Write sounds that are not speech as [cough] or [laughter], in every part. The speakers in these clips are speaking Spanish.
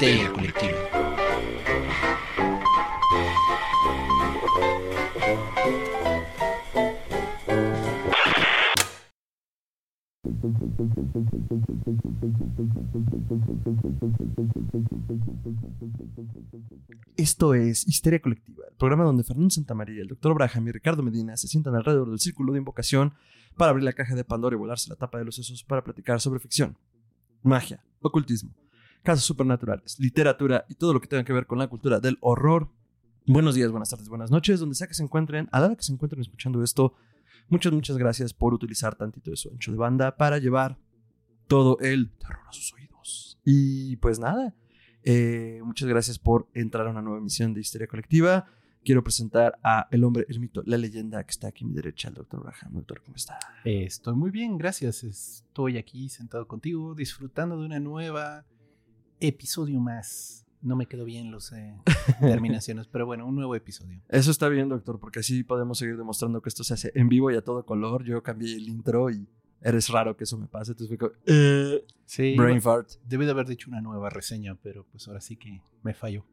Histeria Colectiva. Esto es Histeria Colectiva, el programa donde Fernando Santamaría, el Dr. Braham y Ricardo Medina se sientan alrededor del círculo de invocación para abrir la caja de Pandora y volarse la tapa de los sesos para platicar sobre ficción, magia, ocultismo, casos supernaturales, literatura y todo lo que tenga que ver con la cultura del horror. Buenos días, buenas tardes, buenas noches, donde sea que se encuentren, a la hora que se encuentren escuchando esto, muchas, muchas gracias por utilizar tantito de su ancho de banda para llevar todo el terror a sus oídos. Y pues nada, eh, muchas gracias por entrar a una nueva emisión de Histeria Colectiva. Quiero presentar a el hombre, el mito, la leyenda que está aquí a mi derecha, el doctor Braham. Doctor, ¿cómo está? Eh, estoy muy bien, gracias. Estoy aquí sentado contigo, disfrutando de una nueva episodio más. No me quedo bien los [laughs] eh, terminaciones, pero bueno, un nuevo episodio. Eso está bien, doctor, porque así podemos seguir demostrando que esto se hace en vivo y a todo color. Yo cambié el intro y eres raro que eso me pase. Entonces fue eh, Sí, brain fart. debí de haber dicho una nueva reseña, pero pues ahora sí que me falló.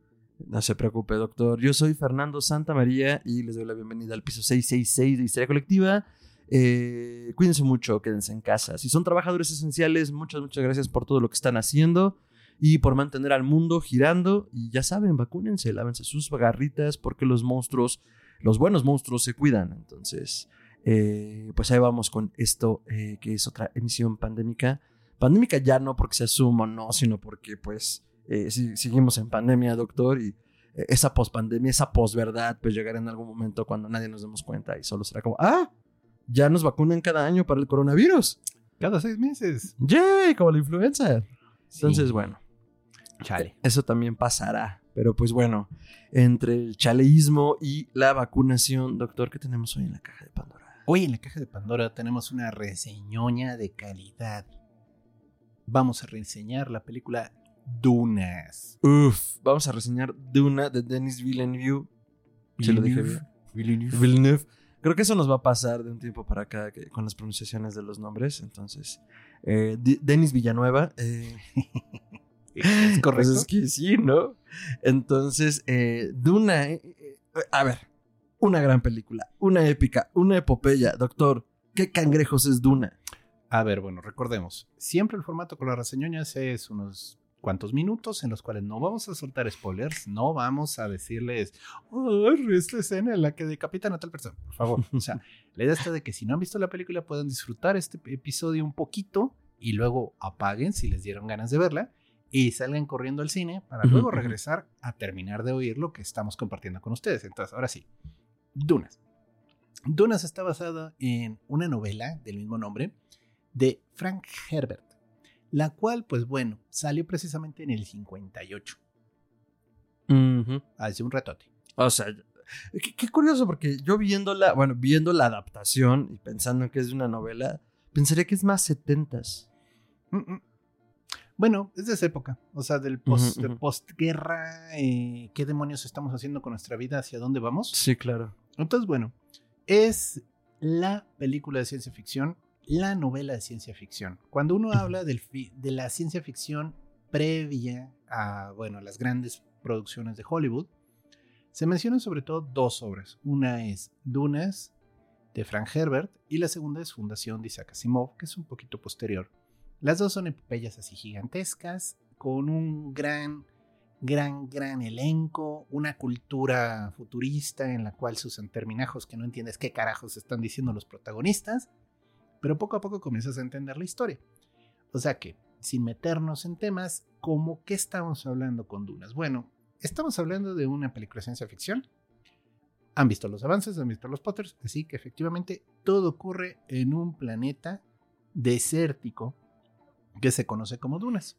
No se preocupe, doctor. Yo soy Fernando Santa María y les doy la bienvenida al piso 666 de Historia Colectiva. Eh, cuídense mucho, quédense en casa. Si son trabajadores esenciales, muchas, muchas gracias por todo lo que están haciendo y por mantener al mundo girando. Y ya saben, vacúnense, lávense sus garritas porque los monstruos, los buenos monstruos se cuidan. Entonces, eh, pues ahí vamos con esto, eh, que es otra emisión pandémica. Pandémica ya no porque se asuma, no, sino porque pues eh, si- seguimos en pandemia, doctor, y eh, esa pospandemia, esa posverdad, pues llegará en algún momento cuando nadie nos demos cuenta y solo será como, ah, ya nos vacunan cada año para el coronavirus. Cada seis meses. ¡Yay! Como la influenza. Entonces, bueno, Chale. eso también pasará. Pero pues bueno, entre el chaleísmo y la vacunación, doctor, ¿qué tenemos hoy en la caja de Pandora? Hoy en la caja de Pandora tenemos una reseñoña de calidad. Vamos a reseñar la película Dunas. Uf, vamos a reseñar Duna de Denis Villeneuve. ¿Se lo dije bien? Villeneuve. Villeneuve. Creo que eso nos va a pasar de un tiempo para acá que- con las pronunciaciones de los nombres. Entonces, eh, Denis Villanueva. eh, [laughs] [laughs] ¿Es correcto? Pues es que sí, ¿no? Entonces, eh, Duna. eh, eh, a ver, una gran película, una épica, una epopeya. Doctor, ¿qué cangrejos es Duna? A ver, bueno, recordemos. Siempre el formato con las reseñoñas es unos cuantos minutos en los cuales no vamos a soltar spoilers, no vamos a decirles, oh, esta escena en la que decapitan a tal persona, por favor. O sea, [laughs] la idea está de que si no han visto la película puedan disfrutar este episodio un poquito y luego apaguen si les dieron ganas de verla y salgan corriendo al cine para luego regresar a terminar de oír lo que estamos compartiendo con ustedes. Entonces, ahora sí, Dunas. Dunas está basada en una novela del mismo nombre de Frank Herbert, la cual, pues bueno, salió precisamente en el 58, hace un ratote. O sea, qué, qué curioso, porque yo viéndola, bueno, viendo la adaptación y pensando que es de una novela, pensaría que es más setentas. Mm, mm. Bueno, es de esa época, o sea, del post, postguerra, eh, ¿qué demonios estamos haciendo con nuestra vida? ¿Hacia dónde vamos? Sí, claro. Entonces, bueno, es la película de ciencia ficción, la novela de ciencia ficción. Cuando uno habla del de la ciencia ficción previa a, bueno, las grandes producciones de Hollywood, se mencionan sobre todo dos obras. Una es Dunas, de Frank Herbert, y la segunda es Fundación de Isaac Asimov, que es un poquito posterior. Las dos son epopeyas así gigantescas, con un gran gran, gran elenco, una cultura futurista en la cual se usan terminajos que no entiendes qué carajos están diciendo los protagonistas, pero poco a poco comienzas a entender la historia. O sea que, sin meternos en temas, como qué estamos hablando con Dunas. Bueno, estamos hablando de una película de ciencia ficción. Han visto los avances, han visto los Potters, así que efectivamente todo ocurre en un planeta desértico que se conoce como Dunas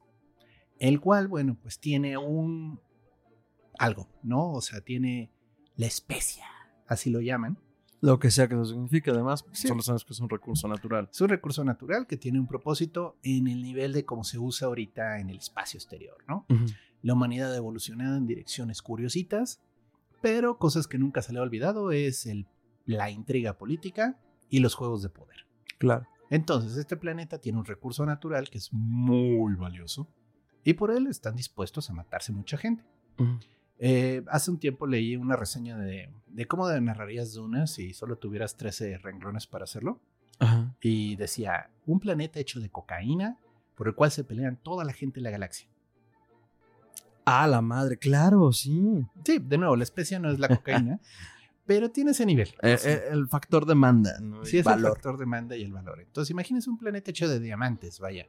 el cual, bueno, pues tiene un algo, ¿no? O sea, tiene la especia, así lo llaman. Lo que sea que eso signifique, además, Sí. solo sabemos que es un recurso natural. Es un recurso natural que tiene un propósito en el nivel de cómo se usa ahorita en el espacio exterior, ¿no? Ujú. La humanidad ha evolucionado en direcciones curiositas, pero cosas que nunca se le ha olvidado es el, la intriga política y los juegos de poder. Claro. Entonces, este planeta tiene un recurso natural que es muy valioso, Y por él están dispuestos a matarse mucha gente. Eh, hace un tiempo leí una reseña de, de cómo narrarías Duna si solo tuvieras 13 renglones para hacerlo. Y decía, un planeta hecho de cocaína por el cual se pelean toda la gente en la galaxia. Ah, la madre, claro, sí. Sí, de nuevo, la especie no es la [laughs] cocaína, pero tiene ese nivel. Eh, eh, el, factor demanda, ¿no? Sí, es el factor demanda y el valor. Entonces, imagínense un planeta hecho de diamantes, vaya.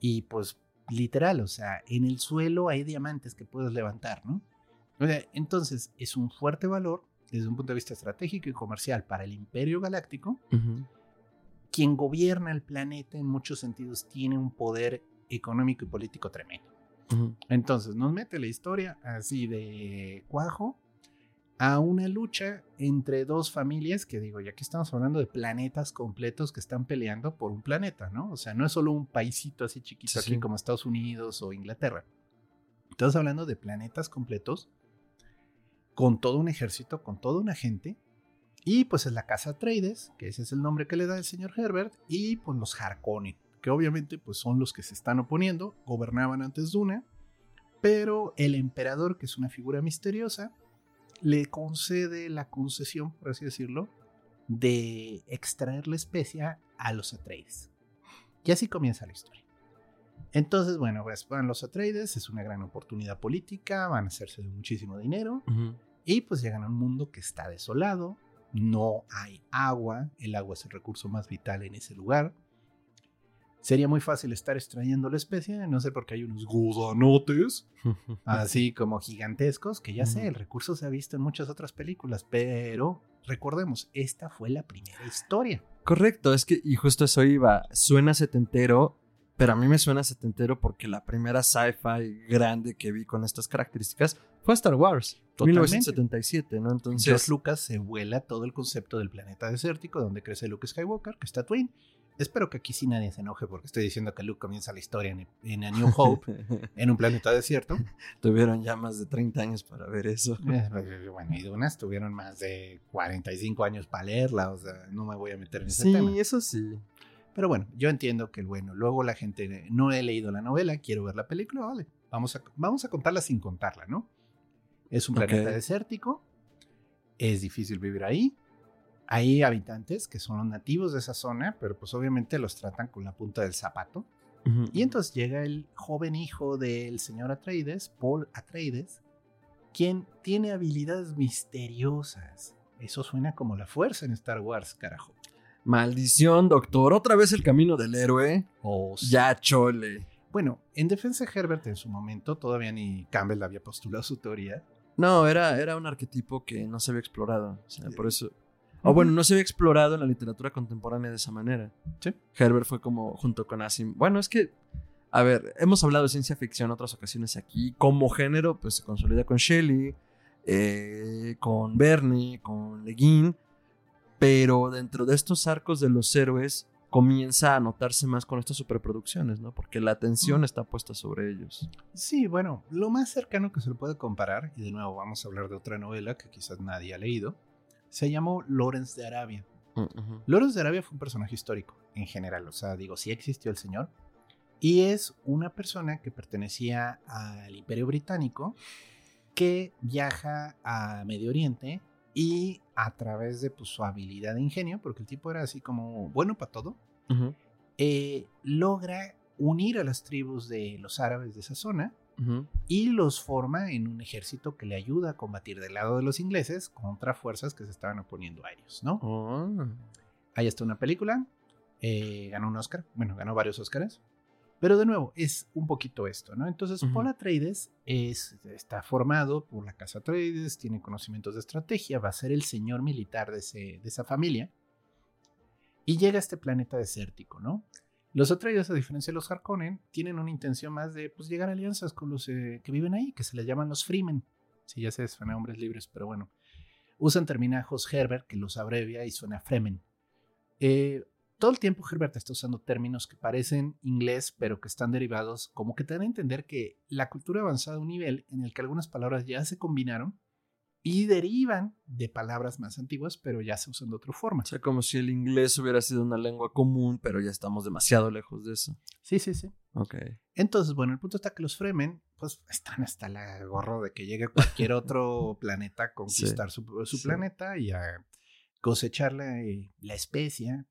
Y pues, literal, o sea, en el suelo hay diamantes que puedes levantar, ¿no? entonces, es un fuerte valor desde un punto de vista estratégico y comercial para el imperio galáctico. Quien gobierna el planeta en muchos sentidos tiene un poder económico y político tremendo. Entonces nos mete la historia así de cuajo a una lucha entre dos familias que digo, ya que estamos hablando de planetas completos que están peleando por un planeta, ¿no? O sea, no es solo un paisito así chiquito aquí como Estados Unidos o Inglaterra. Estamos hablando de planetas completos con todo un ejército, con toda una gente. Y pues es la casa Trades, que ese es el nombre que le da el señor Herbert, y pues los Harkonnen que obviamente pues son los que se están oponiendo, gobernaban antes de una, pero el emperador, que es una figura misteriosa, le concede la concesión, por así decirlo, de extraer la especia a los Atreides. Y así comienza la historia. Entonces, bueno, pues van los Atreides, es una gran oportunidad política, van a hacerse de muchísimo dinero, y pues llegan a un mundo que está desolado, no hay agua, el agua es el recurso más vital en ese lugar, sería muy fácil estar extrayendo la especie, no sé por qué hay unos gusanotes, [laughs] así como gigantescos, que ya sé, el recurso se ha visto en muchas otras películas, pero recordemos, esta fue la primera historia. Correcto, es que, y justo eso iba, suena setentero, pero a mí me suena setentero porque la primera sci-fi grande que vi con estas características fue Star Wars, Totalmente. 1977, ¿no? Entonces... George Lucas se vuela todo el concepto del planeta desértico donde crece Luke Skywalker, que está Twin, Espero que aquí sí nadie se enoje porque estoy diciendo que Luke comienza la historia en, A New Hope, [laughs] en un planeta desierto. Tuvieron ya más de 30 años para ver eso. [laughs] Eh, pues, bueno, y Dunas tuvieron más de 45 años para leerla, o sea, no me voy a meter en ese tema. Sí, eso sí. Pero bueno, yo entiendo que, bueno, luego la gente, no he leído la novela, quiero ver la película, vale, vamos a, vamos a contarla sin contarla, ¿no? Es un planeta desértico, es difícil vivir ahí, hay habitantes que son nativos de esa zona, pero pues obviamente los tratan con la punta del zapato. Y entonces llega el joven hijo del señor Atreides, Paul Atreides, quien tiene habilidades misteriosas. Eso suena como la fuerza en Star Wars, carajo. Maldición, doctor. Otra vez el camino del héroe. Oh, Ya chole. Bueno, en defensa de Herbert en su momento, todavía ni Campbell había postulado su teoría. No, era, era un arquetipo que no se había explorado. O sea, por eso o bueno, no se había explorado en la literatura contemporánea de esa manera. Sí. Herbert fue como junto con Asim. Bueno, es que, a ver, hemos hablado de ciencia ficción en otras ocasiones aquí. Como género, pues se consolida con Shelley, eh, con Bernie, con Le Guin. Pero dentro de estos arcos de los héroes comienza a notarse más con estas superproducciones, ¿no? Porque la atención está puesta sobre ellos. Sí, bueno, lo más cercano que se le puede comparar, y de nuevo vamos a hablar de otra novela que quizás nadie ha leído, se llamó Lorenz de Arabia. Uh Lorenz de Arabia fue un personaje histórico en general, o sea, digo, sí existió el señor. Y es una persona que pertenecía al Imperio Británico que viaja a Medio Oriente y a través de pues, su habilidad de ingenio, porque el tipo era así como bueno para todo, eh, logra unir a las tribus de los árabes de esa zona y los forma en un ejército que le ayuda a combatir del lado de los ingleses contra fuerzas que se estaban oponiendo a ellos, ¿no? Oh. Ahí está una película, eh, ganó un Oscar, bueno, ganó varios Oscars, pero de nuevo, es un poquito esto, ¿no? Entonces, Paul Atreides es, está formado por la casa Atreides, tiene conocimientos de estrategia, va a ser el señor militar de, de esa familia, y llega a este planeta desértico, ¿no? Los Atreides, a diferencia de los Harkonnen, tienen una intención más de pues, llegar a alianzas con los eh, que viven ahí, que se les llaman los Freemen. Sí, ya sé, suena hombres libres, pero bueno. Usan terminajos Herbert, que los abrevia y suena Fremen. Eh, todo el tiempo Herbert está usando términos que parecen inglés, pero que están derivados, como que te dan a entender que la cultura ha a un nivel en el que algunas palabras ya se combinaron y derivan de palabras más antiguas, pero ya se usan de otra forma. O sea, como si el inglés hubiera sido una lengua común, pero ya estamos demasiado lejos de eso. Sí, sí, sí. Ok. Entonces, bueno, el punto está que los Fremen, pues están hasta la gorro de que llegue cualquier otro [laughs] planeta a conquistar su, su Sí. planeta y a cosechar la, la especia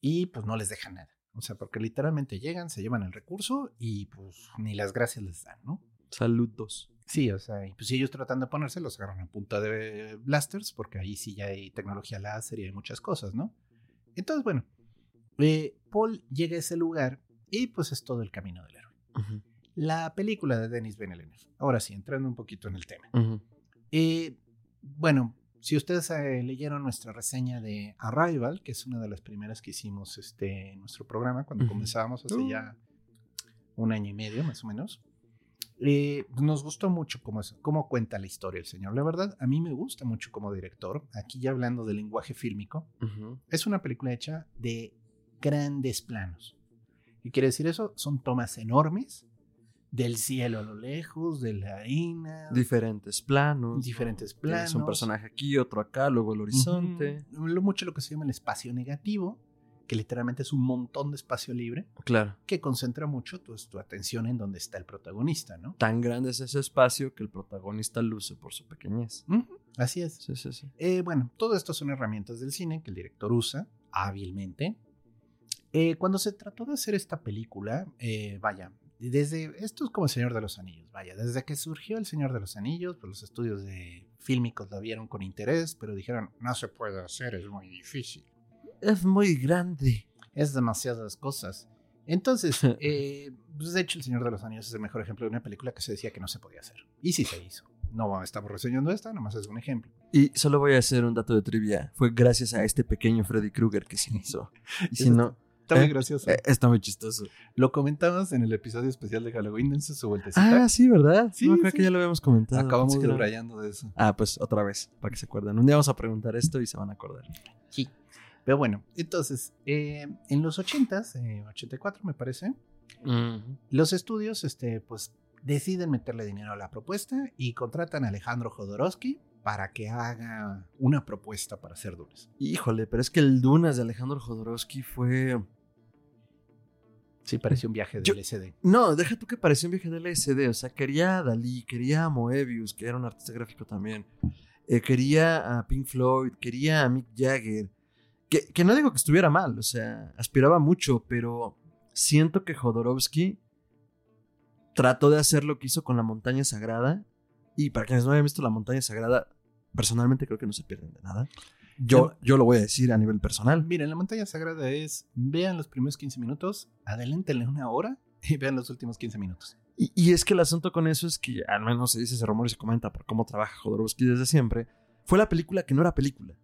y pues no les dejan nada. O sea, porque literalmente llegan, se llevan el recurso y pues ni las gracias les dan, ¿no? Saludos. Sí, o sea, y pues si ellos tratan de ponerse, los agarran a punta de blasters, porque ahí sí ya hay tecnología láser y hay muchas cosas, ¿no? Entonces, bueno, eh, Paul llega a ese lugar y pues es todo el camino del héroe. La película de Denis Villeneuve. Ahora sí, entrando un poquito en el tema. Eh, bueno, si ustedes eh, leyeron nuestra reseña de Arrival, que es una de las primeras que hicimos este, en nuestro programa, cuando comenzábamos hace Uh. ya un año y medio, más o menos, eh, nos gustó mucho cómo, es- cómo cuenta la historia el señor. La verdad, a mí me gusta mucho como director. Aquí ya hablando del lenguaje fílmico, Ujú. es una película hecha de grandes planos. ¿Qué quiere decir eso? Son tomas enormes del cielo a lo lejos, de la harina, Diferentes planos. diferentes Tienes planos. un personaje aquí, otro acá, luego el horizonte. Ujú. Lo mucho lo que se llama el espacio negativo, que literalmente es un montón de espacio libre, Claro. que concentra mucho tu, tu atención en donde está el protagonista, ¿no? Tan grande es ese espacio que el protagonista luce por su pequeñez. Así es. Sí, sí, sí. Eh, bueno, todo esto son herramientas del cine que el director usa hábilmente. Eh, cuando se trató de hacer esta película, eh, vaya, desde esto es como el Señor de los Anillos, vaya, desde que surgió el Señor de los Anillos, pues los estudios de fílmicos la vieron con interés, pero dijeron, no se puede hacer, es muy difícil. Es muy grande. Es demasiadas cosas. Entonces, [laughs] eh, pues de hecho, El Señor de los Anillos es el mejor ejemplo de una película que se decía que no se podía hacer. Y sí se hizo. No estamos reseñando esta, nomás es un ejemplo. Y solo voy a hacer un dato de trivia. Fue gracias a este pequeño Freddy Krueger que se hizo. [laughs] Y si no, Está muy ¿Eh? gracioso. eh, está muy chistoso. Lo comentamos en el episodio especial de Halloween, dense su vueltecita. Ah, sí, ¿verdad? Sí, no, creo sí. que ya lo habíamos comentado. Acabamos de de eso. Ah, pues otra vez, para que se acuerden. Un día vamos a preguntar esto y se van a acordar. Sí. Pero bueno, entonces, eh, en los 80s, eh, 84 me parece, los estudios, este, pues, deciden meterle dinero a la propuesta y contratan a Alejandro Jodorowsky para que haga una propuesta para hacer Dunes. Híjole, pero es que el Dunas de Alejandro Jodorowsky fue... Sí, pareció un viaje del Yo- LSD. No, deja tú que pareció un viaje del LSD. O sea, quería a Dalí, quería a Moebius, que era un artista gráfico también. Eh, quería a Pink Floyd, quería a Mick Jagger. Que, que no digo que estuviera mal, o sea, aspiraba mucho, pero siento que Jodorowsky trató de hacer lo que hizo con la montaña sagrada. Y para quienes no hayan visto la montaña sagrada, personalmente creo que no se pierden de nada. Yo, yo lo voy a decir a nivel personal. Miren, la montaña sagrada es, vean los primeros 15 minutos, adelántenle una hora y vean los últimos 15 minutos. Y, y es que el asunto con eso es que, al menos se dice, se rumora y se comenta por cómo trabaja Jodorowsky desde siempre, fue la película que no era película.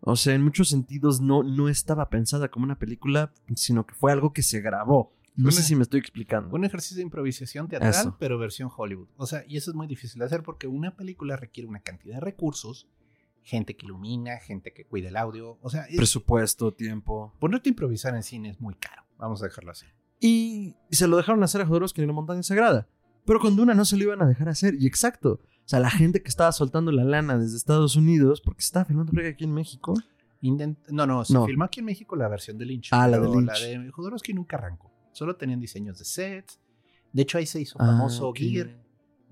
O sea, en muchos sentidos no, no estaba pensada como una película, sino que fue algo que se grabó. No Una- sé si me estoy explicando. Un ejercicio de improvisación teatral, Eso. pero versión Hollywood. O sea, y eso es muy difícil de hacer porque una película requiere una cantidad de recursos, gente que ilumina, gente que cuida el audio. O sea, es- Presupuesto, tiempo. ponerte a improvisar en cine es muy caro. Vamos a dejarlo así. Y se lo dejaron hacer a Jodorowsky en la montaña sagrada. Pero con Duna no se lo iban a dejar hacer. Y exacto. O sea, la gente que estaba soltando la lana desde Estados Unidos, porque se estaba filmando aquí en México. Intent- no, no, se No. filmó aquí en México la versión de Lynch. Ah, la de Lynch. La de Jodorowsky nunca arrancó. Solo tenían diseños de sets. De hecho, ahí se hizo Ah, famoso. Giger.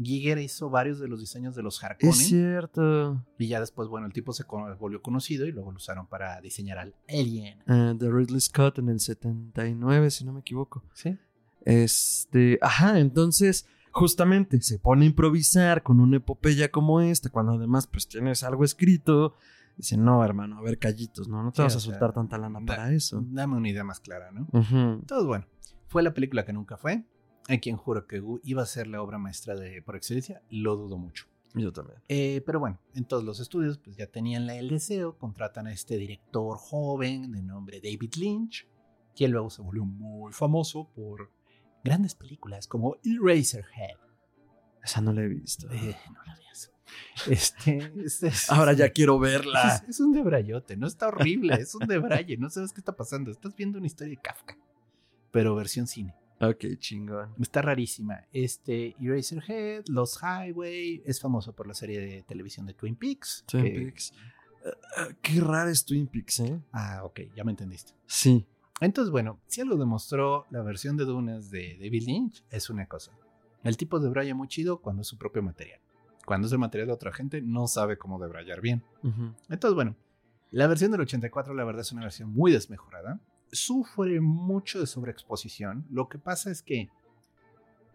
Giger hizo varios de los diseños de los Es Harkonnen. cierto. Y ya después, bueno, el tipo se volvió conocido y luego lo usaron para diseñar al Alien. Eh, de Ridley Scott en el 79, si no me equivoco. Sí. Este, ajá, entonces justamente se pone a improvisar con una epopeya como esta, cuando además pues tienes algo escrito. Dice, no, hermano, a ver, callitos, no, no te Sí, vas a sea, soltar tanta lana da- para eso. Dame una idea más clara, ¿no? Ujú. Entonces, bueno, fue la película que nunca fue. Hay quien juro que iba a ser la obra maestra de por excelencia, lo dudo mucho. Yo también. Eh, pero bueno, en todos los estudios pues ya tenían la- el deseo, contratan a este director joven de nombre David Lynch, quien luego se volvió muy famoso por grandes películas como Eraserhead. Esa no la he visto. Eh, no la veas. Este, [laughs] este es- Ahora ya quiero verla. Es, es un debrayote, no está horrible, es un [laughs] debraye, no sabes qué está pasando. Estás viendo una historia de Kafka, pero versión cine. Ok, chingón. Está rarísima. Este Eraserhead, Los Highway, es famoso por la serie de televisión de Twin Peaks. Twin que- Peaks. Eh, eh, qué raro es Twin Peaks, ¿eh? Ah, ok, ya me entendiste. Sí. Entonces, bueno, si algo demostró la versión de Dunas de David Lynch, es una cosa. El tipo debraya muy chido cuando es su propio material. Cuando es el material de otra gente, no sabe cómo debrayar bien. Entonces, bueno, la versión del 84, la verdad, es una versión muy desmejorada. Sufre mucho de sobreexposición. Lo que pasa es que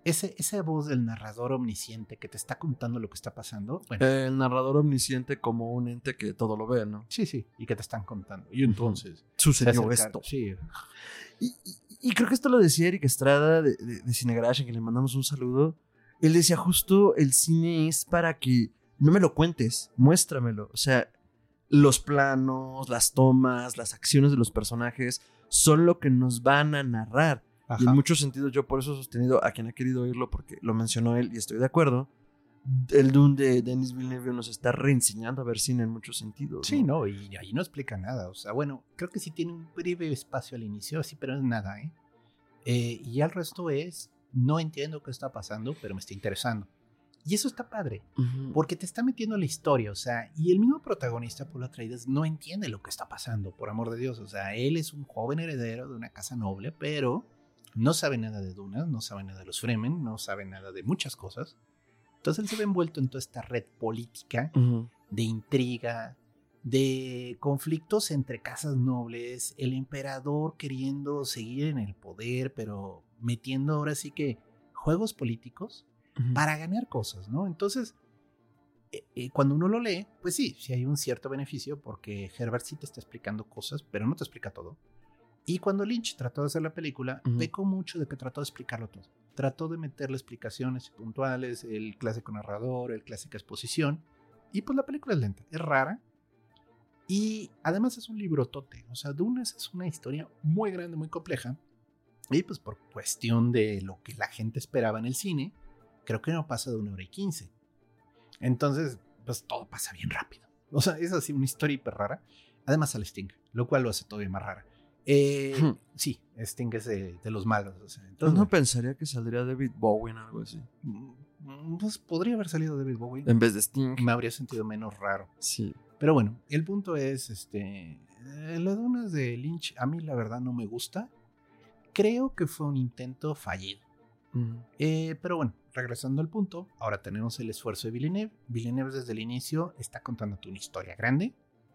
ese, esa voz del narrador omnisciente que te está contando lo que está pasando, bueno, El narrador omnisciente como un ente que todo lo ve, ¿no? sí, sí, y que te están contando. Y entonces, Sucedió esto. Sí, Y, y- y creo que esto lo decía Eric Estrada de, de, de Cinegarage, a quien le mandamos un saludo. Él decía justo el cine es para que no me lo cuentes, muéstramelo. O sea, los planos, las tomas, las acciones de los personajes son lo que nos van a narrar. Y en muchos sentidos yo por eso he sostenido a quien ha querido oírlo porque lo mencionó él y estoy de acuerdo. El Dune de Denis Villeneuve nos está reenseñando a ver cine en muchos sentidos. Sí, no, y ahí no explica nada. O sea, bueno, creo que sí tiene un breve espacio al inicio, sí, pero es nada, ¿eh? Eh, y el resto es, no entiendo qué está pasando, pero me está interesando. Y eso está padre, porque te está metiendo en la historia, o sea, y el mismo protagonista, Paul Atreides, no entiende lo que está pasando, por amor de Dios. O sea, él es un joven heredero de una casa noble, pero no sabe nada de Dunas, no sabe nada de los Fremen, no sabe nada de muchas cosas. Entonces él se ve envuelto en toda esta red política de intriga, de conflictos entre casas nobles, el emperador queriendo seguir en el poder, pero metiendo ahora sí que juegos políticos para ganar cosas, ¿no? Entonces, eh, eh, cuando uno lo lee, pues sí, sí hay un cierto beneficio porque Herbert sí te está explicando cosas, pero no te explica todo. Y cuando Lynch trató de hacer la película, Ujú. pecó mucho de que trató de explicarlo todo. Trató de meterle explicaciones puntuales, el clásico narrador, el clásica exposición. Y pues la película es lenta, es rara. Y además es un librotote. O sea, Dunas es una historia muy grande, muy compleja. Y pues por cuestión de lo que la gente esperaba en el cine, creo que no pasa de una hora y quince. Entonces, pues todo pasa bien rápido. O sea, es así una historia hiper rara. Además sale Sting, lo cual lo hace todavía más rara. Eh, Hmm. Sí, Sting es de, de los malos. o sea, entonces, no pensaría que saldría David Bowie en algo así. mm, pues podría haber salido David Bowie. En vez de Sting. Me habría sentido menos raro. Sí. Pero bueno, el punto es, este, eh, las dunas de Lynch a mí la verdad no me gusta. Creo que fue un intento fallido. Ujú. Eh, pero bueno, regresando al punto, ahora tenemos el esfuerzo de Villeneuve. Villeneuve desde el inicio está contándote una historia grande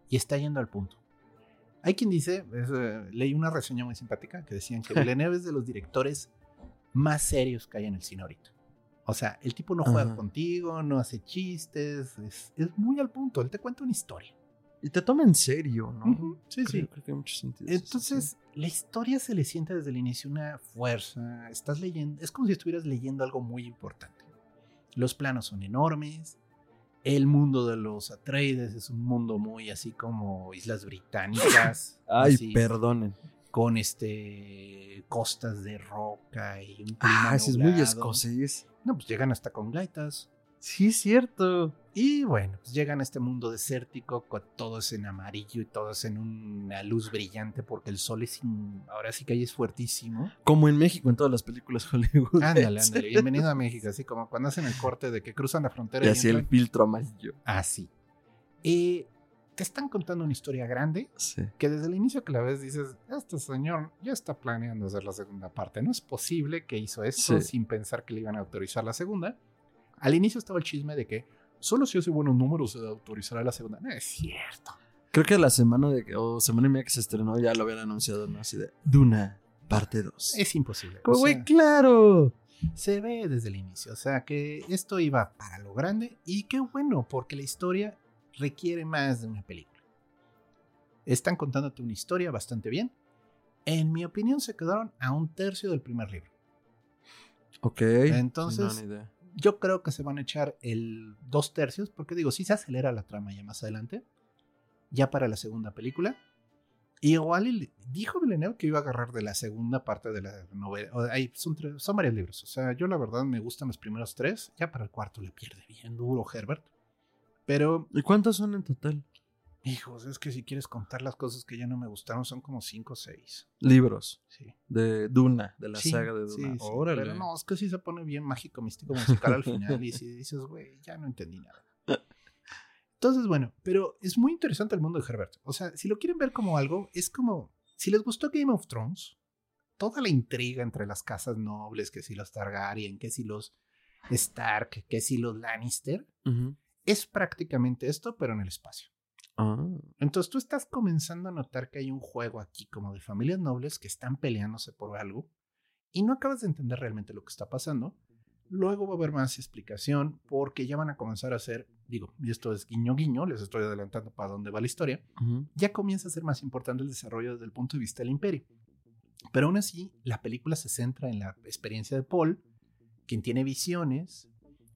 y está yendo al punto. Hay quien dice, es, eh, leí una reseña muy simpática que decían que Villeneuve es de los directores más serios que hay en el cine ahorita. O sea, el tipo no juega Ajá. contigo, no hace chistes, es, es muy al punto, él te cuenta una historia. Y te toma en serio, ¿no? Ujú, sí, Creo- sí. Creo que hay muchos. Entonces, la historia se le siente desde el inicio una fuerza. Estás leyendo, es como si estuvieras leyendo algo muy importante. Los planos son enormes. El mundo de los Atreides es un mundo muy así como islas británicas. [laughs] Ay, así, perdonen. Con este costas de roca y un clima Ah, ese es muy escocés. No, pues llegan hasta con gaitas. Sí, es cierto. Y bueno, pues llegan a este mundo desértico, con todo es en amarillo y todo es en una luz brillante porque el sol es, in- ahora sí que ahí es fuertísimo. Como en México en todas las películas Hollywood. Ándale, [laughs] ándale, bienvenido a México, así como cuando hacen el corte de que cruzan la frontera. Y y así el filtro amarillo. Así. Y te están contando una historia grande Sí. que desde el inicio que la ves dices, este señor ya está planeando hacer la segunda parte. No es posible que hizo esto Sí. sin pensar que le iban a autorizar la segunda. Al inicio estaba el chisme de que solo si hace buenos números se autorizará la segunda. No es cierto. Creo que la semana de que, o semana y media que se estrenó ya lo habían anunciado, ¿no? Así de Duna, parte 2. Es imposible. Como, güey, sea, claro. se ve desde el inicio. O sea que esto iba para lo grande y qué bueno, porque la historia requiere más de una película. Están contándote una historia bastante bien. En mi opinión, se quedaron a un tercio del primer libro. Ok. Entonces- Sí, no, ni idea. Yo creo que se van a echar el dos tercios, porque digo, si se acelera la trama ya más adelante, ya para la segunda película. Y igual dijo Villeneuve que iba a agarrar de la segunda parte de la novela. Hay- son, tres- son varios libros. O sea, yo la verdad me gustan los primeros tres. Ya para el cuarto le pierde bien duro Herbert. Pero ¿Y cuántos son en total? Hijos, es que si quieres contar las cosas que ya no me gustaron, son como cinco o seis. Libros. Sí. De Duna, de la Sí, saga de Duna. sí, Órale. Pero no, es que sí se pone bien mágico, místico, musical al final. y si dices, güey, ya no entendí nada. Entonces, bueno, pero es muy interesante el mundo de Herbert. O sea, si lo quieren ver como algo, es como, si les gustó Game of Thrones, toda la intriga entre las casas nobles, que si los Targaryen, que si los Stark, que si los Lannister, es prácticamente esto, pero en el espacio. Ah, Entonces tú estás comenzando a notar que hay un juego aquí como de familias nobles que están peleándose por algo y no acabas de entender realmente lo que está pasando. Luego va a haber más explicación porque ya van a comenzar a hacer, digo, y esto es guiño guiño, les estoy adelantando para dónde va la historia, ya comienza a ser más importante el desarrollo desde el punto de vista del imperio. Pero aún así, la película se centra en la experiencia de Paul, quien tiene visiones,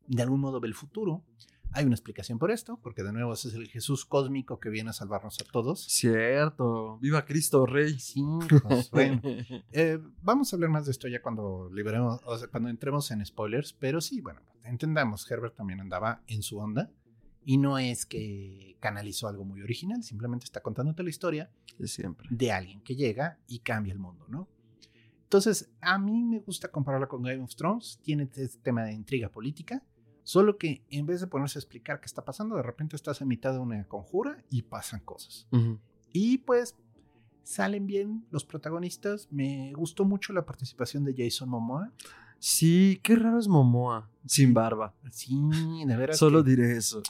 de algún modo ve el futuro. Hay una explicación por esto, porque de nuevo ese es el Jesús cósmico que viene a salvarnos a todos. Cierto. Viva Cristo Rey. Sí, pues, bueno. Eh, vamos a hablar más de esto ya cuando liberemos, o sea, cuando entremos en spoilers, pero sí, bueno, entendamos, Herbert también andaba en su onda y no es que canalizó algo muy original, simplemente está contándote la historia De siempre. de alguien que llega y cambia el mundo, ¿no? Entonces, a mí me gusta compararla con Game of Thrones, tiene este tema de intriga política, solo que en vez de ponerse a explicar qué está pasando, de repente estás en mitad de una conjura y pasan cosas. Y pues salen bien los protagonistas. Me gustó mucho la participación de Jason Momoa. Sí, qué raro es Momoa. Sin barba. Sí, de veras. Solo que diré eso.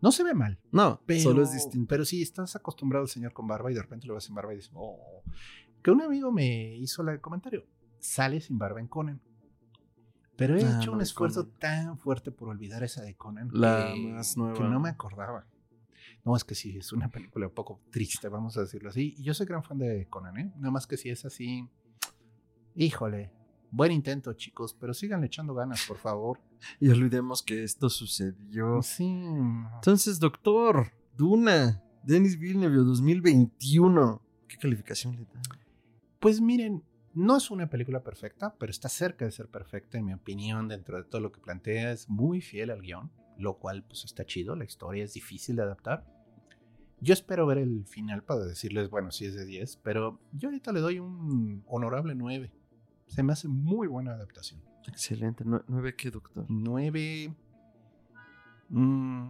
no se ve mal. No, Pero, solo es distinto. Pero sí, estás acostumbrado al señor con barba y de repente lo ves sin barba y dices, oh. Que un amigo me hizo el comentario. Sale sin barba en Conan. Pero he Ah, hecho un esfuerzo Conan. tan fuerte por olvidar esa de Conan La que, más nueva. que no me acordaba. No, es que sí, es una película un poco triste, vamos a decirlo así. Y yo soy gran fan de Conan, ¿eh? Nada más que si es así. Híjole, buen intento, chicos, pero sigan echando ganas, por favor. Y olvidemos que esto sucedió. Sí. Entonces, doctor, Duna, Denis Villeneuve 2021. ¿Qué calificación le da? Pues miren, no es una película perfecta, pero está cerca de ser perfecta, en mi opinión, dentro de todo lo que plantea. Es muy fiel al guion, lo cual pues está chido. La historia es difícil de adaptar. Yo espero ver el final para decirles, bueno, si es de 10, pero yo ahorita le doy un honorable 9. Se me hace muy buena adaptación. Excelente. Nue- ¿Nueve qué, doctor? 9. mm,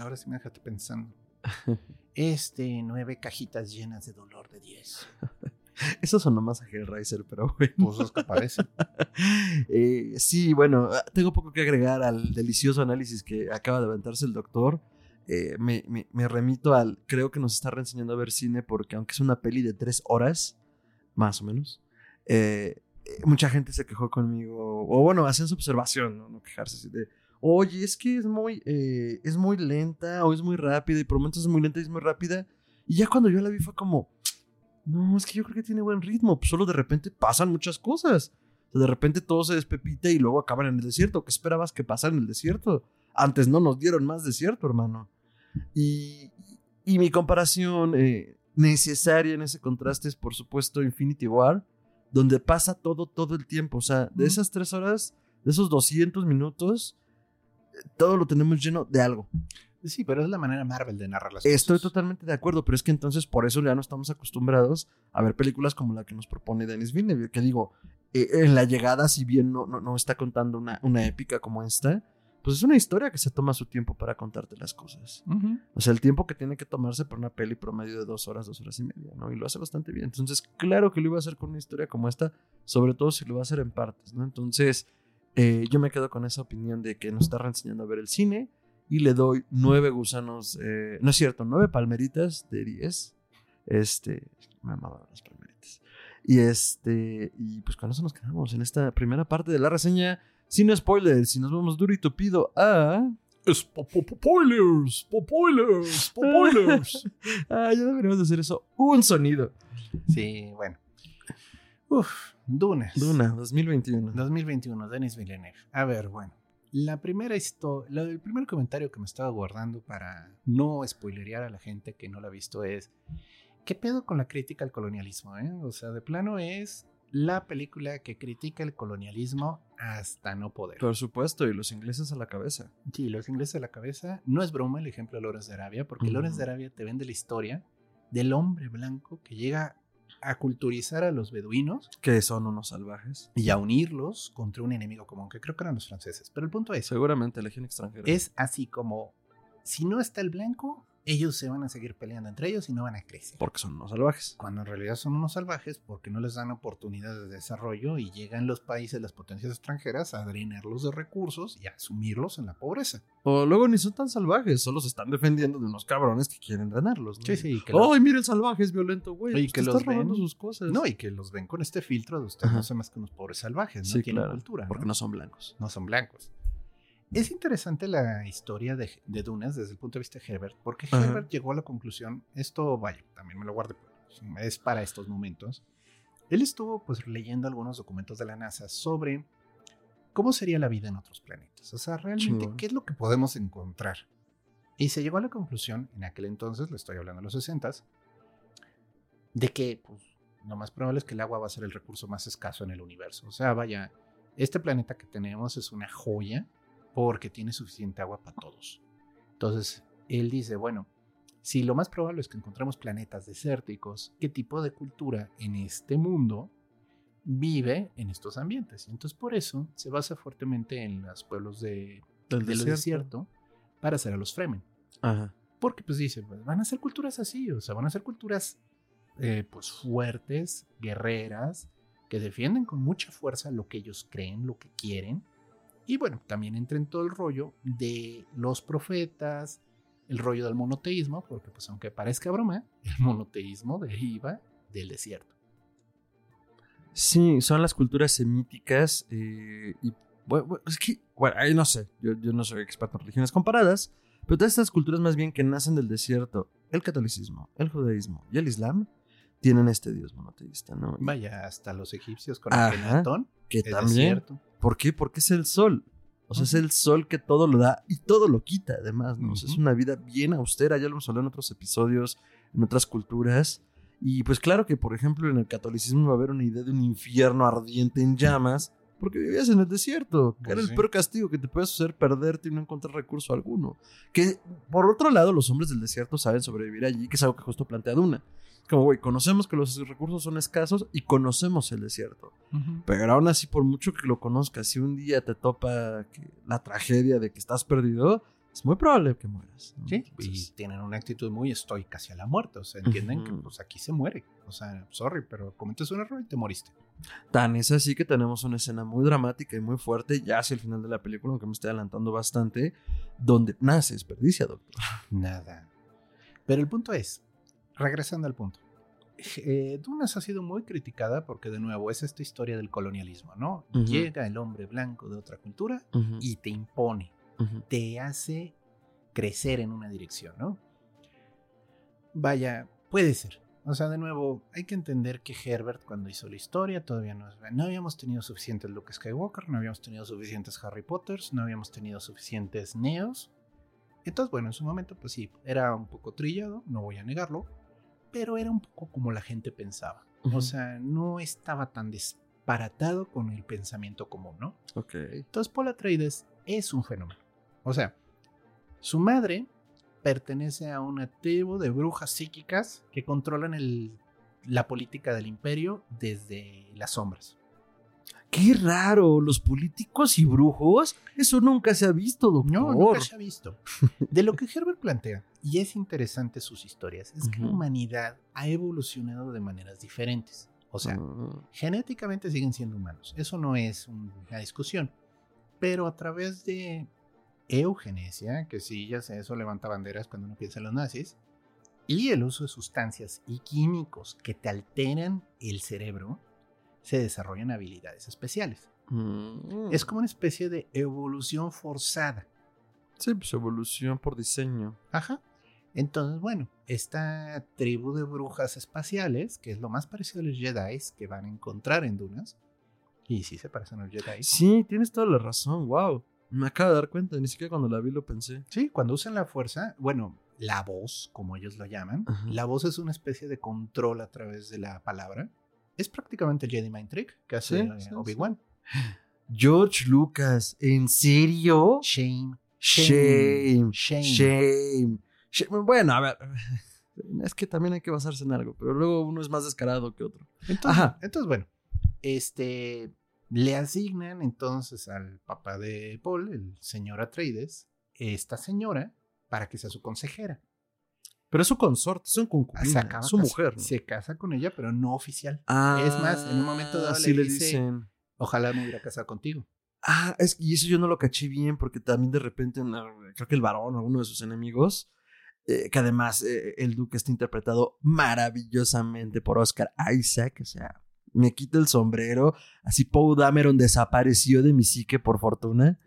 ahora sí me dejaste pensando. [laughs] Este, 9 cajitas llenas de dolor de 10. [laughs] [laughs] Eso sonó más a Hellraiser, pero [laughs] bueno. Pues es que parece. [laughs] Eh, sí, bueno, ah, tengo poco que agregar al delicioso análisis que acaba de aventarse el doctor. Eh, me, me- me remito al. Creo que nos está reenseñando a ver cine porque, aunque es una peli de tres horas, más o menos, eh, eh, mucha gente se quejó conmigo. O bueno, hacían su observación, no, no quejarse así de. Oye, es que es muy, eh, es muy lenta o es muy rápida y por momentos es muy lenta y es muy rápida. Y ya cuando yo la vi fue como, no, es que yo creo que tiene buen ritmo, pues solo de repente pasan muchas cosas. O sea, de repente todo se despepita y luego acaban en el desierto. ¿Qué esperabas que pasara en el desierto? Antes no nos dieron más desierto, hermano. Y, y mi comparación eh, necesaria en ese contraste es, por supuesto, Infinity War, donde pasa todo, todo el tiempo. O sea, de esas tres horas, de esos 200 minutos, eh, todo lo tenemos lleno de algo. Sí, pero es la manera Marvel de narrar las Estoy cosas. totalmente de acuerdo, pero es que entonces por eso ya no estamos acostumbrados a ver películas como la que nos propone Denis Villeneuve, que digo, eh, en la llegada, si bien no, no, no está contando una, una épica como esta, pues es una historia que se toma su tiempo para contarte las cosas. O sea, el tiempo que tiene que tomarse por una peli promedio de dos horas, dos horas y media, ¿no? Y lo hace bastante bien. Entonces, claro que lo iba a hacer con una historia como esta, sobre todo si lo va a hacer en partes, ¿no? Entonces, eh, yo me quedo con esa opinión de que nos está reenseñando a ver el cine y le doy nueve gusanos, eh, no es cierto, nueve palmeritas de diez. Este, me amaban las palmeritas. Y este, y pues con eso nos quedamos en esta primera parte de la reseña. Sin spoilers, y nos vamos duro y tupido a. Spoilers, spoilers, spoilers. [laughs] Ah, ya deberíamos de hacer eso. Un sonido. sí, bueno. Uf, Dunes. Duna, 2021. 2021, Denis Villeneuve. A ver, bueno. La primera historia, el primer comentario que me estaba guardando para no spoilerear a la gente que no la ha visto es, ¿qué pedo con la crítica al colonialismo? eh? O sea, de plano es la película que critica el colonialismo hasta no poder. Por supuesto, y los ingleses a la cabeza. Sí, los ingleses a la cabeza. No es broma el ejemplo de Lawrence de Arabia, porque. Lawrence de Arabia te vende la historia del hombre blanco que llega a culturizar a los beduinos Que son unos salvajes. y a unirlos contra un enemigo común, que creo que eran los franceses. Pero el punto es, Seguramente, legión extranjera. es así como, si no está el blanco, ellos se van a seguir peleando entre ellos y no van a crecer. Porque son unos salvajes. Cuando en realidad son unos salvajes porque no les dan oportunidades de desarrollo y llegan los países, las potencias extranjeras a drenarlos de recursos y a sumirlos en la pobreza. O luego ni son tan salvajes, solo se están defendiendo de unos cabrones que quieren drenarlos. ¿no? Sí, sí, que los- ¡Ay, mira el salvaje es violento, güey! Pues que te los ven. sus cosas. No, y que los ven con este filtro de ustedes Ajá. no son más que unos pobres salvajes, no sí, tienen claro. cultura. Porque ¿no? no son blancos. no son blancos. Es interesante la historia de, de Dunas desde el punto de vista de Herbert, porque Ajá. Herbert llegó a la conclusión, esto vaya, también me lo guardé, es para estos momentos. Él estuvo pues leyendo algunos documentos de la NASA sobre cómo sería la vida en otros planetas, o sea, realmente Chingón. qué es lo que podemos encontrar. Y se llegó a la conclusión, en aquel entonces, le estoy hablando de los 60 de que pues, lo más probable es que el agua va a ser el recurso más escaso en el universo. O sea, vaya, este planeta que tenemos es una joya porque tiene suficiente agua para todos. Entonces, él dice, bueno, si lo más probable es que encontremos planetas desérticos, ¿qué tipo de cultura en este mundo vive en estos ambientes? Entonces, por eso se basa fuertemente en los pueblos de, Del desierto. desierto para hacer a los Fremen. Ajá. Porque pues dice, pues, van a ser culturas así, o sea, van a ser culturas eh, pues fuertes, guerreras, que defienden con mucha fuerza lo que ellos creen, lo que quieren. Y bueno, también entra en todo el rollo de los profetas, el rollo del monoteísmo, porque pues aunque parezca broma, el monoteísmo deriva del desierto. Sí, son las culturas semíticas eh, y bueno, bueno, es que, bueno, ahí no sé, yo, yo no soy experto en religiones comparadas, pero todas estas culturas más bien que nacen del desierto, el catolicismo, el judaísmo y el islam, tienen este dios monoteísta, ¿no? Y- Vaya, hasta los egipcios con Ajá. Akenatón, que es también, desierto. ¿Por qué? Porque es el sol. O sea, es el sol que todo lo da y todo lo quita, además, ¿no? O sea, es una vida bien austera, ya lo hemos hablado en otros episodios, en otras culturas. Y pues claro que, por ejemplo, en el catolicismo va a haber una idea de un infierno ardiente en llamas, porque vivías en el desierto, que Pues era el peor castigo que te puedes hacer perderte y no encontrar recurso alguno. Que, por otro lado, los hombres del desierto saben sobrevivir allí, que es algo que justo plantea Duna. Como, güey, conocemos que los recursos son escasos y conocemos el desierto. Pero aún así, por mucho que lo conozcas, si un día te topa que- la tragedia de que estás perdido, es muy probable que mueras. ¿no? Sí, y Entonces, tienen una actitud muy estoica hacia la muerte. O sea, entienden que pues aquí se muere. O sea, sorry, pero cometes un error y te moriste. tan es así que tenemos una escena muy dramática y muy fuerte, ya hacia el final de la película, aunque me estoy adelantando bastante, donde nada se desperdicia, doctor. Nada. Pero el punto es, regresando al punto. eh, Dunas ha sido muy criticada porque de nuevo es esta historia del colonialismo, ¿no? Llega el hombre blanco de otra cultura y te impone, te hace crecer en una dirección, ¿no? Vaya, puede ser. O sea, de nuevo, hay que entender que Herbert cuando hizo la historia todavía no, no habíamos tenido suficientes Luke Skywalker, no habíamos tenido suficientes Harry Potters, no habíamos tenido suficientes Neos. Entonces, bueno, en su momento, pues sí, era un poco trillado, no voy a negarlo, pero era un poco como la gente pensaba. O sea, no estaba tan disparatado con el pensamiento común, ¿no? Ok. Entonces Paul Atreides es un fenómeno. O sea, su madre pertenece a una tribu de brujas psíquicas que controlan el- la política del imperio desde las sombras. Qué raro, los políticos y brujos, eso nunca se ha visto, doctor. No, nunca se ha visto. [laughs] De lo que Herbert plantea, y es interesante sus historias, es que la humanidad ha evolucionado de maneras diferentes. O sea, Ah, genéticamente siguen siendo humanos. Eso no es un- una discusión. Pero a través de eugenesia, que sí, ya sé, eso levanta banderas cuando uno piensa en los nazis, y el uso de sustancias y químicos que te alteran el cerebro, se desarrollan habilidades especiales. mm. Es como una especie de evolución forzada. Sí, pues evolución por diseño. Ajá. Entonces, bueno, esta tribu de brujas espaciales, que es lo más parecido a los Jedi que van a encontrar en Dunas, y sí se parecen a los Jedi. Sí, tienes toda la razón, wow. Me acabo de dar cuenta, ni siquiera cuando la vi lo pensé. Sí, cuando usan la fuerza, bueno, la voz, como ellos lo llaman, Ajá. la voz es una especie de control a través de la palabra. Es prácticamente el Jedi Mind Trick que hace Sí, eh, sí, Obi-Wan. George Lucas, ¿en serio? Shame. Shame. Shame. Shame. Shame. Bueno, a ver. [laughs] Es que también hay que basarse en algo, pero luego uno es más descarado que otro. Entonces, Ajá. entonces, bueno, este le asignan entonces al papá de Paul, el señor Atreides, esta señora para que sea su consejera. Pero es su consorte, es un concubina, acaba su mujer. ¿no? Se casa con ella, pero no oficial. Ah, Es más, en un momento dado sí le le dice- dicen. Ojalá me hubiera casado contigo. Ah, es y eso yo no lo caché bien porque también de repente, creo que el varón, alguno de sus enemigos, eh, que además eh, el duque está interpretado maravillosamente por Oscar Isaac, o sea, me quita el sombrero, así Poe Dameron desapareció de mi psique por fortuna.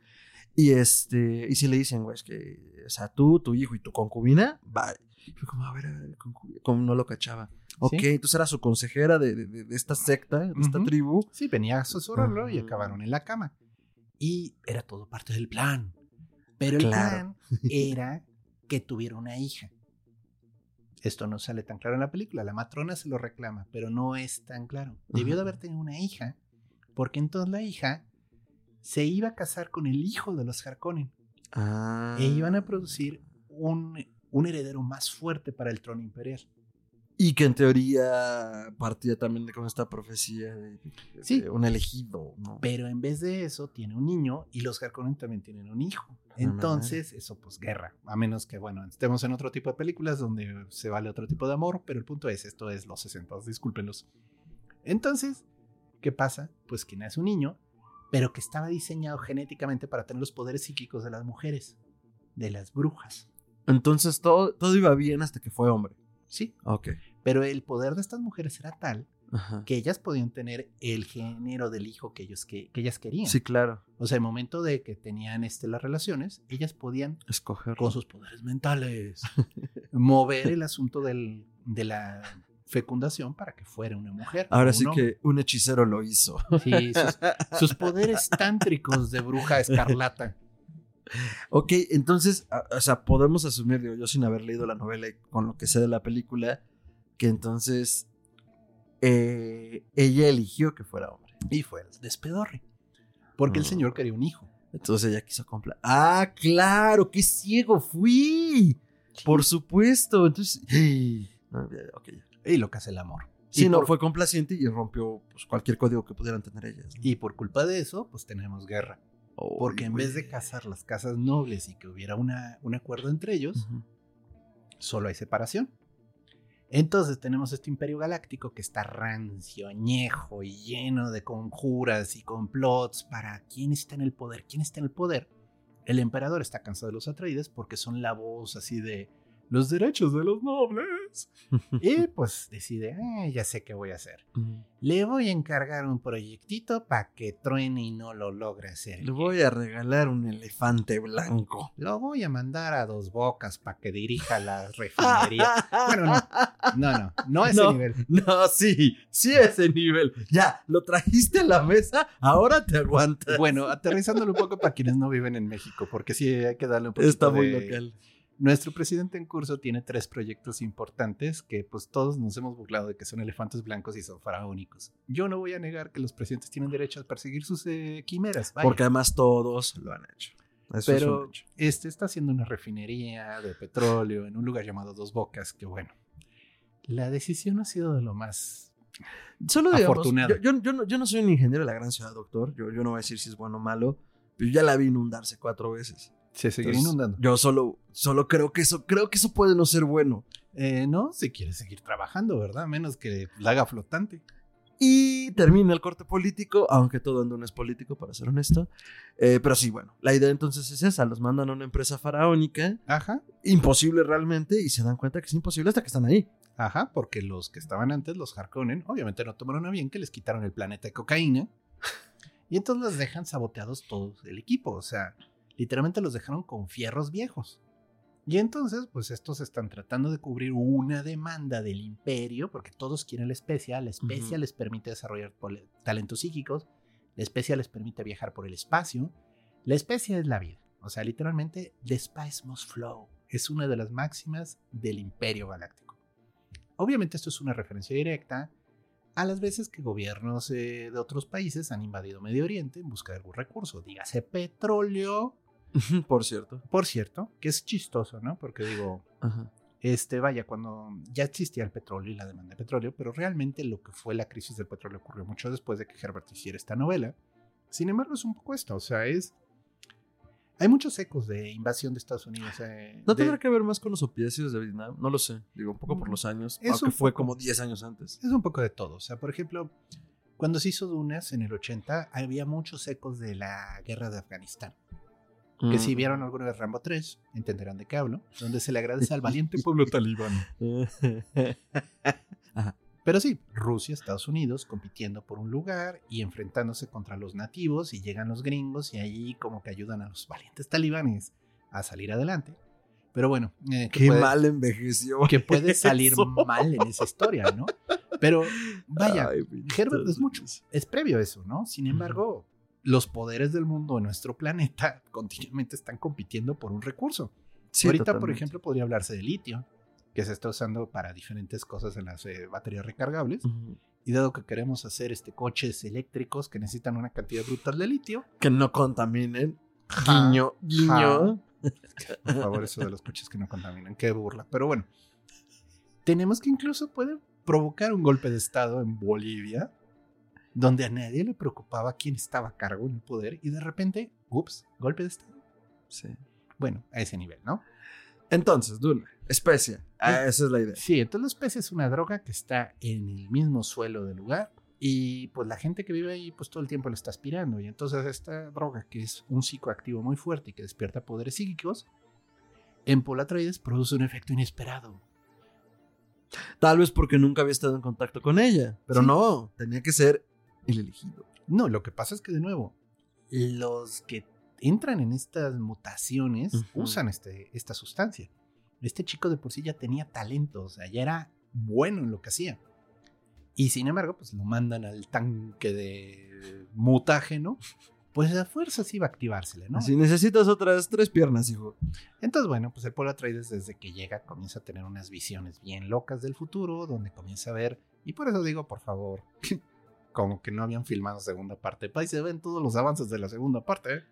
Y este, y si le dicen, güey, es que, o sea, tú, tu hijo y tu concubina, bye. Fue como, a ver, a ver, como no lo cachaba. Ok, entonces era su consejera de, de- de esta secta, de esta tribu. Sí, venía a asesorarlo y acabaron en la cama. Y era todo parte del plan. Pero el Claro. plan [laughs] era que tuviera una hija. Esto no sale tan claro en la película. La matrona se lo reclama, pero no es tan claro. Debió de haber tenido una hija, porque entonces la hija se iba a casar con el hijo de los Harkonnen Ah. e iban a producir un, un heredero más fuerte para el trono imperial. Y que en teoría partía también de con esta profecía de, de Sí. un elegido, ¿no? Pero en vez de eso, tiene un niño y los Harkonnen también tienen un hijo. Entonces, eso pues guerra. A menos que, bueno, estemos en otro tipo de películas donde se vale otro tipo de amor, pero el punto es, esto es los 60, discúlpenlos. Entonces, ¿qué pasa? Pues que nace un niño, pero que estaba diseñado genéticamente para tener los poderes psíquicos de las mujeres, de las brujas. Entonces todo, todo iba bien hasta que fue hombre. Sí, Ok. pero el poder de estas mujeres era tal Ajá. que ellas podían tener el género del hijo que, ellos que, que ellas querían. Sí, claro. O sea, el momento de que tenían este, las relaciones, ellas podían Escoger. con sus poderes mentales, [laughs] mover el asunto del- de la fecundación para que fuera una mujer. Ahora sí hombre. que un hechicero lo hizo. Sí, sus, sus poderes tántricos de bruja escarlata. Ok, entonces, o sea, podemos asumir, digo, yo sin haber leído la novela y con lo que sé de la película, que entonces eh, ella eligió que fuera hombre. Y fue el despedorre. Porque el Ah. señor quería un hijo. Entonces ella quiso comprar. Ah, claro, qué ciego fui. Por supuesto. Entonces. No, ya, ok, ya. Y lo que hace el amor. Sí, y, no, por, fue complaciente y rompió pues, cualquier código que pudieran tener ellas. ¿no? y por culpa de eso, pues tenemos guerra. Porque Ay, en vez de casar las casas nobles y que hubiera una, un acuerdo entre ellos, Ujú. solo hay separación. Entonces tenemos este imperio galáctico que está rancio, añejo y lleno de conjuras y complots para quién está en el poder, quién está en el poder. El emperador está cansado de los Atreides porque son la voz así de los derechos de los nobles. Y pues decide, "Ah, ya sé qué voy a hacer. Le voy a encargar un proyectito para que truene y no lo logre hacer. Le voy a regalar un elefante blanco. Lo voy a mandar a dos bocas para que dirija la refinería. [laughs] Bueno, no. No, no, no ese No. nivel. No, sí, sí ese nivel. Ya, lo trajiste a la mesa, ahora te aguantas. Bueno, aterrizándolo un poco para quienes no viven en México, porque sí hay que darle un poquito Está muy de- local. Nuestro presidente en curso tiene tres proyectos importantes que pues todos nos hemos burlado de que son elefantes blancos y son faraónicos. Yo no voy a negar que los presidentes tienen derecho a perseguir sus eh, quimeras, vaya. Porque además todos lo han hecho. Eso pero este está haciendo una refinería de petróleo en un lugar llamado Dos Bocas, que bueno, la decisión ha sido de lo más Solo digamos, afortunado. Yo, yo- yo no, yo no soy un ingeniero de la gran ciudad, doctor. Yo, yo no voy a decir si es bueno o malo, pero ya la vi inundarse cuatro veces. Se sigue Entonces, inundando. Yo solo, solo creo que eso, creo que eso puede no ser bueno. Eh, no, si quiere seguir trabajando, ¿verdad? Menos que la haga flotante. Y termina el corte político, aunque todo en no es político, para ser honesto. Eh, pero sí, bueno, la idea entonces es esa: los mandan a una empresa faraónica, Ajá, imposible realmente, y se dan cuenta que es imposible hasta que están ahí. ajá, porque los que estaban antes, los Harkonnen, obviamente no tomaron a bien que les quitaron el planeta de cocaína. Y entonces los dejan saboteados todos el equipo. O sea, literalmente los dejaron con fierros viejos. Y entonces, pues estos están tratando de cubrir una demanda del imperio, porque todos quieren la especia. La especia les permite desarrollar talentos psíquicos. La especia les permite viajar por el espacio. La especia es la vida. O sea, literalmente, the spice must flow. Es una de las máximas del imperio galáctico. Obviamente esto es una referencia directa a las veces que gobiernos eh, de otros países han invadido Medio Oriente en busca de algún recurso, dígase petróleo, Por cierto. por cierto, que es chistoso, ¿no? Porque digo, Ajá. este, vaya, cuando ya existía el petróleo y la demanda de petróleo, pero realmente lo que fue la crisis del petróleo ocurrió mucho después de que Herbert hiciera esta novela. Sin embargo, es un poco esto, o sea, es... Hay muchos ecos de invasión de Estados Unidos. eh, ¿No de- tendrá que ver más con los opiáceos de Vietnam? No lo sé. Digo, un poco por los años. Es aunque un fue poco. como 10 años antes. Es un poco de todo. O sea, por ejemplo, cuando se hizo Dunas en el 80, había muchos ecos de la guerra de Afganistán. Que si vieron alguna vez Rambo 3, entenderán de qué hablo, donde se le agradece al valiente [laughs] pueblo talibán. [laughs] Pero sí, Rusia, Estados Unidos compitiendo por un lugar y enfrentándose contra los nativos y llegan los gringos y ahí como que ayudan a los valientes talibanes a salir adelante. Pero bueno, eh, que Qué puede- mal envejeció. que puede salir eso. mal en esa historia, ¿no? Pero vaya, Ay, Herbert es mucho. Es previo a eso, ¿no? Sin embargo, los poderes del mundo en nuestro planeta [laughs] continuamente están compitiendo por un recurso. Sí, Ahorita, por ejemplo, podría hablarse de litio, que se está usando para diferentes cosas en las eh, baterías recargables. Y dado que queremos hacer este coches eléctricos que necesitan una cantidad brutal de litio, Que no contaminen. Ja, Guiño, guiño. por favor, eso de los coches que no contaminan, qué burla. Pero bueno, tenemos que incluso puede provocar un golpe de estado en Bolivia, donde a nadie le preocupaba quién estaba a cargo en el poder y de repente, ups, golpe de estado. Sí. Bueno, a ese nivel, ¿no? Entonces, Duna, especia. Ah, esa es la idea. Sí, entonces la especie es una droga que está en el mismo suelo del lugar y pues la gente que vive ahí pues todo el tiempo lo está aspirando y entonces esta droga que es un psicoactivo muy fuerte y que despierta poderes psíquicos en Polatroides produce un efecto inesperado. Tal vez porque nunca había estado en contacto con ella. Pero Sí. no, tenía que ser el elegido. No, lo que pasa es que de nuevo los que entran en estas mutaciones Ujú. usan este, esta sustancia. Este chico de por sí ya tenía talento, o sea, ya era bueno en lo que hacía. Y sin embargo, pues lo mandan al tanque de mutágeno, pues a fuerzas iba a activársele, ¿no? Si necesitas otras tres piernas, hijo. Entonces, bueno, pues el Polo Atreides desde que llega comienza a tener unas visiones bien locas del futuro, donde comienza a ver, y por eso digo, por favor, como que no habían filmado segunda parte. Ahí se ven todos los avances de la segunda parte, ¿eh?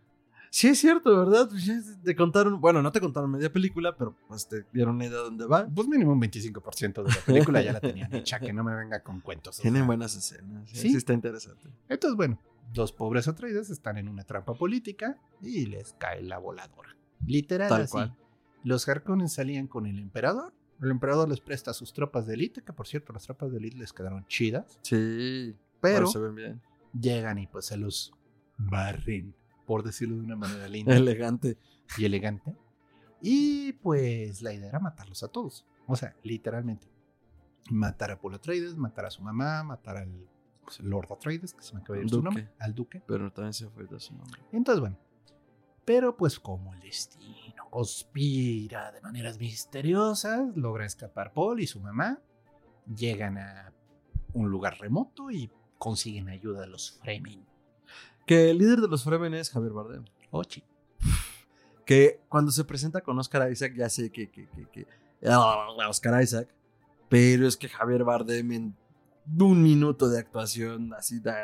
Sí, es cierto, ¿verdad? Pues Te contaron, bueno, no te contaron media película, pero pues te dieron una idea de dónde va. Pues mínimo un 25% de la película ya la tenían [laughs] hecha, que no me venga con cuentos. o Tienen sea. buenas escenas. Sí, Sí. sí está interesante. Entonces, bueno, los pobres Atreides están en una trampa política y les cae la voladora. Literal, Tal así. cual. Los Harkonnen salían con el emperador. El emperador les presta a sus tropas de élite, que por cierto, las tropas de élite les quedaron chidas. Sí. Pero se ven bien. llegan y pues se los barren, por decirlo de una manera [laughs] linda Elegante. y elegante. Y pues la idea era matarlos a todos. O sea, literalmente. Matar a Paul Atreides, matar a su mamá, matar al pues, Lord Atreides, que se me acaba de ir su nombre, al duque. Pero también se fue de su nombre. Entonces, bueno. Pero pues como el destino conspira de maneras misteriosas, logra escapar Paul y su mamá. Llegan a un lugar remoto y consiguen ayuda de los Fremen. Que el líder de los Fremen es Javier Bardem. Ochi. [laughs] Que cuando se presenta con Oscar Isaac, ya sé que. que, que, que ah, Oscar Isaac. Pero es que Javier Bardem en un minuto de actuación así da.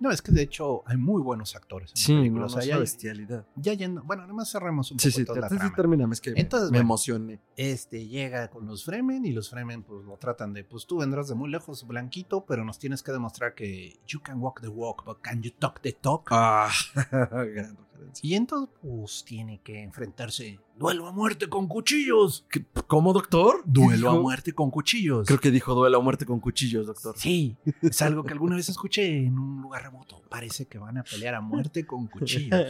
No, es que de hecho hay muy buenos actores en sí, película. no, o sea, bestialidad. ya yendo, bueno, nada más cerramos un Sí, poco sí, toda la trama. termíname, es que me- Entonces, me bueno. emocioné. Este llega con los Fremen y los Fremen pues lo tratan de, pues tú vendrás de muy lejos, blanquito, pero nos tienes que demostrar que you can walk the walk, but can you talk the talk? Ah. [laughs] Y entonces pues tiene que enfrentarse, duelo a muerte con cuchillos. ¿Qué- ¿Cómo, doctor? Duelo a muerte con cuchillos. Creo que dijo duelo a muerte con cuchillos, doctor. Sí, es algo que alguna vez escuché en un lugar remoto. Parece que van a pelear a muerte con cuchillos.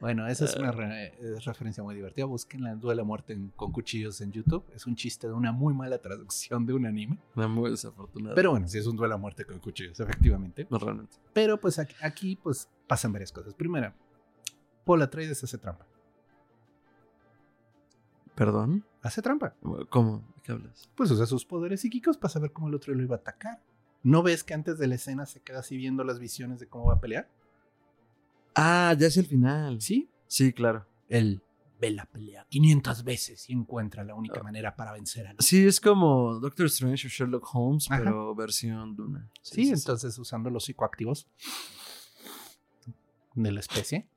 Bueno, esa es una re- es referencia muy divertida. Busquen la duelo a muerte con cuchillos en YouTube. Es un chiste de una muy mala traducción de un anime. Una muy desafortunada. Pero bueno, sí es un duelo a muerte con cuchillos, efectivamente. No, realmente. Pero pues aquí, aquí, pues pasan varias cosas. Primera, Paul Atreides hace trampa. ¿Perdón? Hace trampa. ¿Cómo? ¿De qué hablas? Pues usa sus poderes psíquicos para saber cómo el otro lo iba a atacar. ¿No ves que antes de la escena se queda así viendo las visiones de cómo va a pelear? Ah, ya es el final. Sí, Sí, claro. él ve la pelea 500 veces y encuentra la única Ah. manera para vencer a Sí, es como Doctor Strange o Sherlock Holmes, Ajá. pero versión Duna. Sí, entonces usando los psicoactivos de la especie.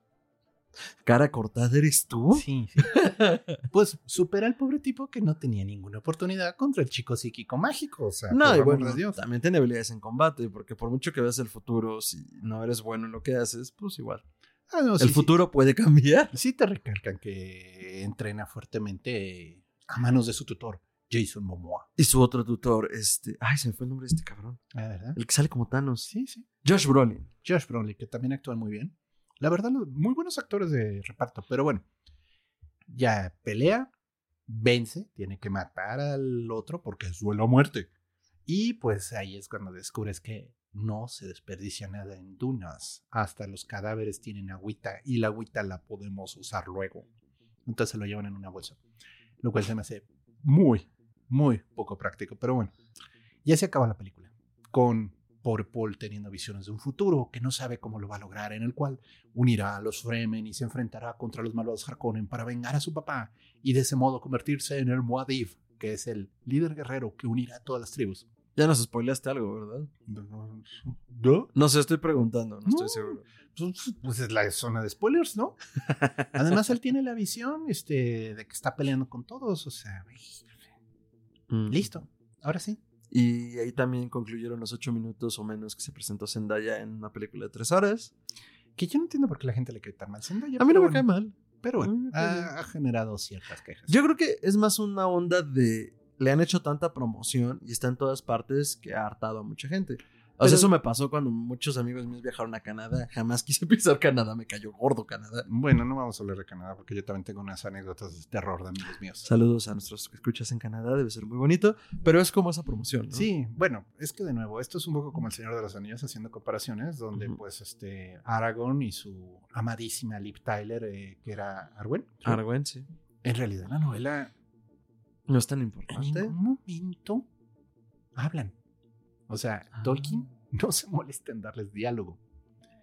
Cara cortada eres tú. Sí, sí. [laughs] Pues supera al pobre tipo que no tenía ninguna oportunidad contra el chico psíquico mágico. O sea, No, y bueno, Dios. también tiene habilidades en combate, porque por mucho que veas el futuro, si no eres bueno en lo que haces, pues igual. Ah, no, el sí. futuro puede cambiar. Sí te recalcan que entrena fuertemente a manos de su tutor, Jason Momoa. Y su otro tutor, este. Ay, se me fue el nombre de este cabrón. Ah, ¿verdad? El que sale como Thanos. Sí, sí. Josh Brolin. Josh Brolin, que también actúan muy bien. La verdad, muy buenos actores de reparto, pero bueno. Ya pelea, vence, tiene que matar al otro porque es duelo a muerte. Y pues ahí es cuando descubres que no se desperdicia nada en dunas. Hasta los cadáveres tienen agüita y la agüita la podemos usar luego. Entonces lo llevan en una bolsa. Lo cual se me hace muy, muy poco práctico. Pero bueno, ya se acaba la película. Con pobre Paul teniendo visiones de un futuro que no sabe cómo lo va a lograr, en el cual unirá a los Fremen y se enfrentará contra los malvados Harkonnen para vengar a su papá y de ese modo convertirse en el Muad'Dib, que es el líder guerrero que unirá a todas las tribus. Ya nos spoileaste algo, ¿verdad? ¿No? No sé, estoy preguntando, no, estoy seguro. Pues, pues es la zona de spoilers, ¿no? [laughs] Además, él tiene la visión este, de que está peleando con todos, o sea, Mm. listo, ahora sí. Y ahí también concluyeron los ocho minutos o menos que se presentó Zendaya en una película de tres horas. Que yo no entiendo por qué la gente le cae tan mal Zendaya, A mí no me cae mal. Pero bueno, ha, ha generado ciertas quejas. Yo creo que es más una onda de. Le han hecho tanta promoción y está en todas partes que ha hartado a mucha gente. O sea, Pero- eso me pasó cuando muchos amigos míos viajaron a Canadá. Jamás quise [laughs] pisar Canadá, me cayó gordo Canadá. Bueno, no vamos a hablar de Canadá porque yo también tengo unas anécdotas de terror de amigos míos. Saludos a nuestros que escuchas en Canadá, debe ser muy bonito, pero es como esa promoción, ¿no? Sí, bueno, es que de nuevo, esto es un poco como el Señor de los Anillos haciendo comparaciones, donde pues este Aragorn y su amadísima Liv Tyler, eh, que era Arwen. Arwen, sí. en realidad la novela No es tan en importante. ningún momento hablan. O sea, Ah. Tolkien [laughs] no se molesta en darles diálogo.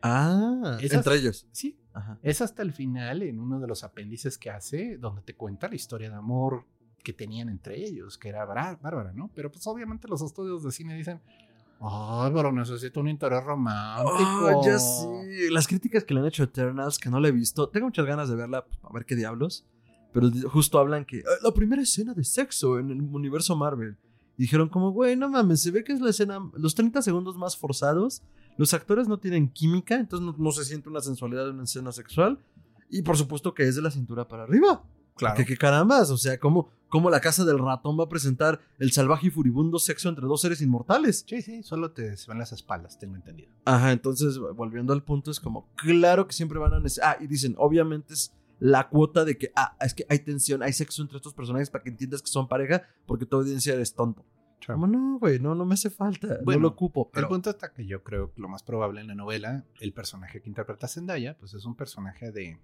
Ah, Esas- entre ellos. Sí, Ajá. es hasta el final, en uno de los apéndices que hace, donde te cuenta la historia de amor que tenían entre ellos, que era Bár- Bárbara, ¿no? Pero pues obviamente los estudios de cine dicen, ay, pero necesito un interés romántico. Oh, ya sí. Las críticas que le han hecho a Eternals, que no la he visto. Tengo muchas ganas de verla, pues, a ver qué diablos. Pero justo hablan que "Ah, la primera escena de sexo en el universo Marvel. Y dijeron como, güey, no mames, se ve que es la escena, los 30 segundos más forzados. Los actores no tienen química, entonces no, no se siente una sensualidad de una escena sexual. Y por supuesto que es de la cintura para arriba. Claro. Que, que carambas, o sea, ¿cómo, ¿cómo la casa del ratón va a presentar el salvaje y furibundo sexo entre dos seres inmortales? Sí, sí, solo te se ven las espaldas, tengo entendido. Ajá, entonces, volviendo al punto, es como, claro que siempre van a necesitar. Ah, y dicen, obviamente es la cuota de que, ah, es que hay tensión, hay sexo entre estos personajes para que entiendas que son pareja, porque tu audiencia eres tonto. Como, no, güey, no, no me hace falta, Bueno, no lo ocupo. El punto está que yo creo que lo más probable en la novela, el personaje que interpreta Zendaya, pues es un personaje de,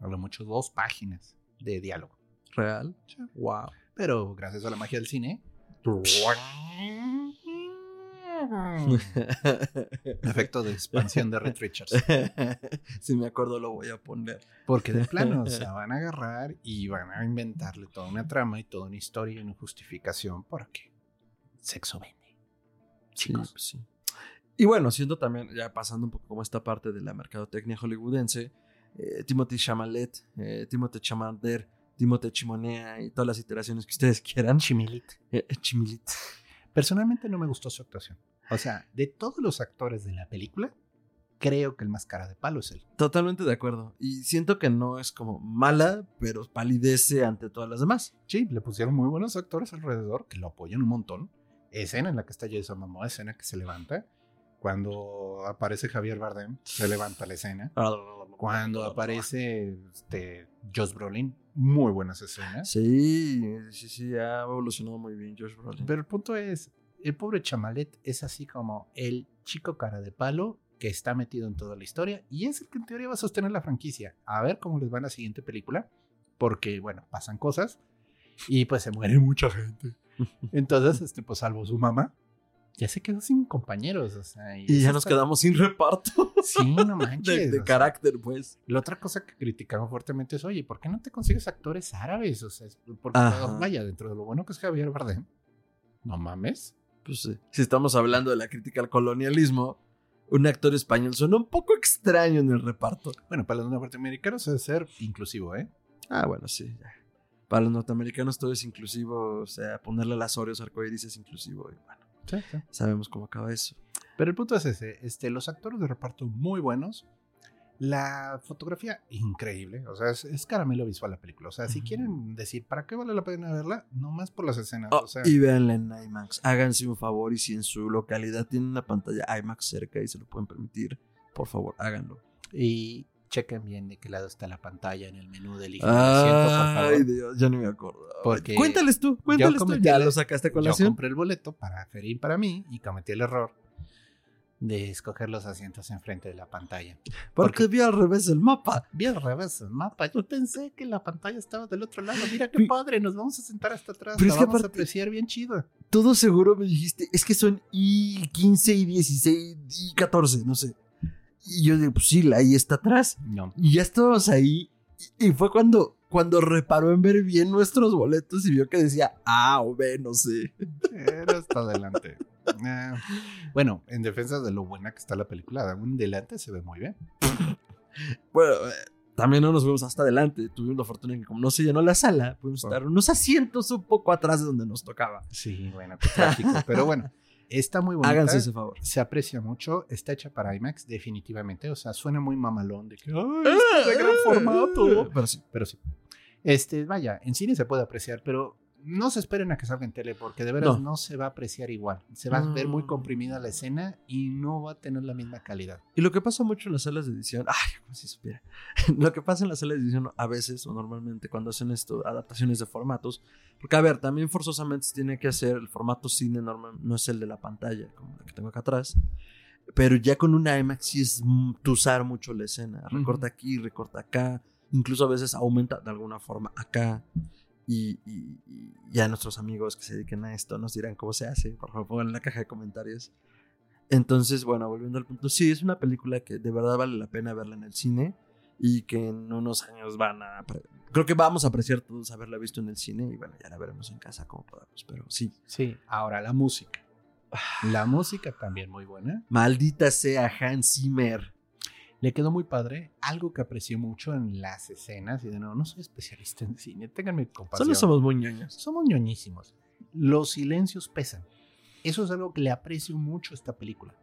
a lo mucho, dos páginas de diálogo. ¿Real? Wow. Pero gracias a la magia del cine, [laughs] efecto de expansión de Red Richards. [laughs] si me acuerdo, lo voy a poner. Porque de plano, o sea, [laughs] van a agarrar y van a inventarle toda una trama y toda una historia y una justificación porque sexo vende. Chicos. pues sí. Y bueno, siendo también, ya pasando un poco como esta parte de la mercadotecnia hollywoodense, eh, Timothy Chamalet, eh, Timothy Chamander, Timothy Chimonea y todas las iteraciones que ustedes quieran. Chimilit. Eh, eh, Chimilit. Personalmente no me gustó su actuación. O sea, de todos los actores de la película, creo que el más cara de palo es él. Totalmente de acuerdo. Y siento que no es como mala, pero palidece ante todas las demás. Sí, le pusieron muy buenos actores alrededor que lo apoyan un montón. Escena en la que está Jason Momoa, escena que se levanta. Cuando aparece Javier Bardem, se levanta la escena. Cuando aparece este, Josh Brolin, muy buenas escenas. Sí, sí, sí, ha evolucionado muy bien Josh Brolin. Pero el punto es, el pobre Chamalet es así como el chico cara de palo que está metido en toda la historia y es el que en teoría va a sostener la franquicia. A ver cómo les va en la siguiente película, porque bueno, pasan cosas y pues se muere mucha gente. [laughs] Entonces, este, pues salvo su mamá, ya se quedó sin compañeros, o sea. Y, ya nos quedamos sin reparto. [laughs] Sí, no manches. de, carácter, pues. La otra cosa que criticamos fuertemente es, oye, ¿por qué no te consigues actores árabes? O sea, porque, vaya, dentro de lo bueno que es Javier Bardem, no mames. Pues sí. Si estamos hablando de la crítica al colonialismo, un actor español suena un poco extraño en el reparto. Bueno, para los norteamericanos debe ser inclusivo, ¿eh? Ah, bueno, sí. Para los norteamericanos todo es inclusivo, o sea, ponerle las Oreos arcoíris es inclusivo. Y bueno, sí, sí. sabemos cómo acaba eso. Pero el punto es ese, este, los actores de reparto muy buenos, la fotografía increíble, o sea, es, caramelo visual la película. O sea, si quieren decir, ¿para qué vale la pena verla? No más por las escenas. Oh, o sea, y véanla en IMAX. Háganse un favor y si en su localidad tienen una pantalla IMAX cerca y se lo pueden permitir, por favor, háganlo. Y chequen bien de qué lado está la pantalla en el menú del Ay, Dios, ya no me acuerdo. Porque cuéntales tú, cuéntales tú. Ya lo sacaste con la Yo compré el boleto para Ferín para mí y cometí el error de escoger los asientos enfrente de la pantalla. Porque, vi al revés el mapa. Vi al revés el mapa. Yo pensé que la pantalla estaba del otro lado. Mira qué padre, nos vamos a sentar hasta atrás. Pero vamos a apreciar bien chido. Todo seguro me dijiste, es que son I15 y 16 y 14, no sé. Y yo digo, pues sí, ahí está atrás. No. Y ya estábamos ahí. Y fue cuando, cuando reparó en ver bien nuestros boletos y vio que decía A o B, no sé. Era hasta adelante. Eh, bueno, en defensa de lo buena que está la película, un delante se ve muy bien. bueno, eh, también no nos vemos hasta adelante. Tuvimos la fortuna de que como no se llenó la sala, pudimos estar unos asientos un poco atrás de donde nos tocaba. Sí, bueno, qué trágico. pero bueno, está muy bonita. Háganse ese favor. Se aprecia mucho. Está hecha para IMAX, definitivamente. O sea, suena muy mamalón de que, ¡ay, es gran formato! Pero sí. Pero sí. Este, vaya, en cine se puede apreciar, pero no se esperen a que salga en tele porque de veras no, se va a apreciar igual. Se va a ver muy mm. comprimida la escena y no va a tener la misma calidad. Y lo que pasa mucho en las salas de edición, ay, como si supiera. [laughs] lo que pasa en las salas de edición a veces o normalmente cuando hacen esto, adaptaciones de formatos, porque a ver, también forzosamente se tiene que hacer el formato cine normal, no es el de la pantalla como la que tengo acá atrás. Pero ya con una IMAX sí es usar mucho la escena. Recorta aquí, recorta acá. Incluso a veces aumenta de alguna forma acá. Y, ya nuestros amigos que se dediquen a esto nos dirán cómo se hace. Por favor, pongan en la caja de comentarios. Entonces, bueno, volviendo al punto, sí, es una película que de verdad vale la pena verla en el cine y que en unos años van a... Creo que vamos a apreciar todos haberla visto en el cine y bueno, ya la veremos en casa como podamos, pero sí. Sí, ahora la música. La música también muy buena. Maldita sea Hans Zimmer. Le quedó muy padre. Algo que aprecié mucho en las escenas. Y de nuevo, no soy especialista en cine. Ténganme compasión. Solo somos muy ñoños. Somos ñoñísimos. Los silencios pesan. Eso es algo que le aprecio mucho a esta película.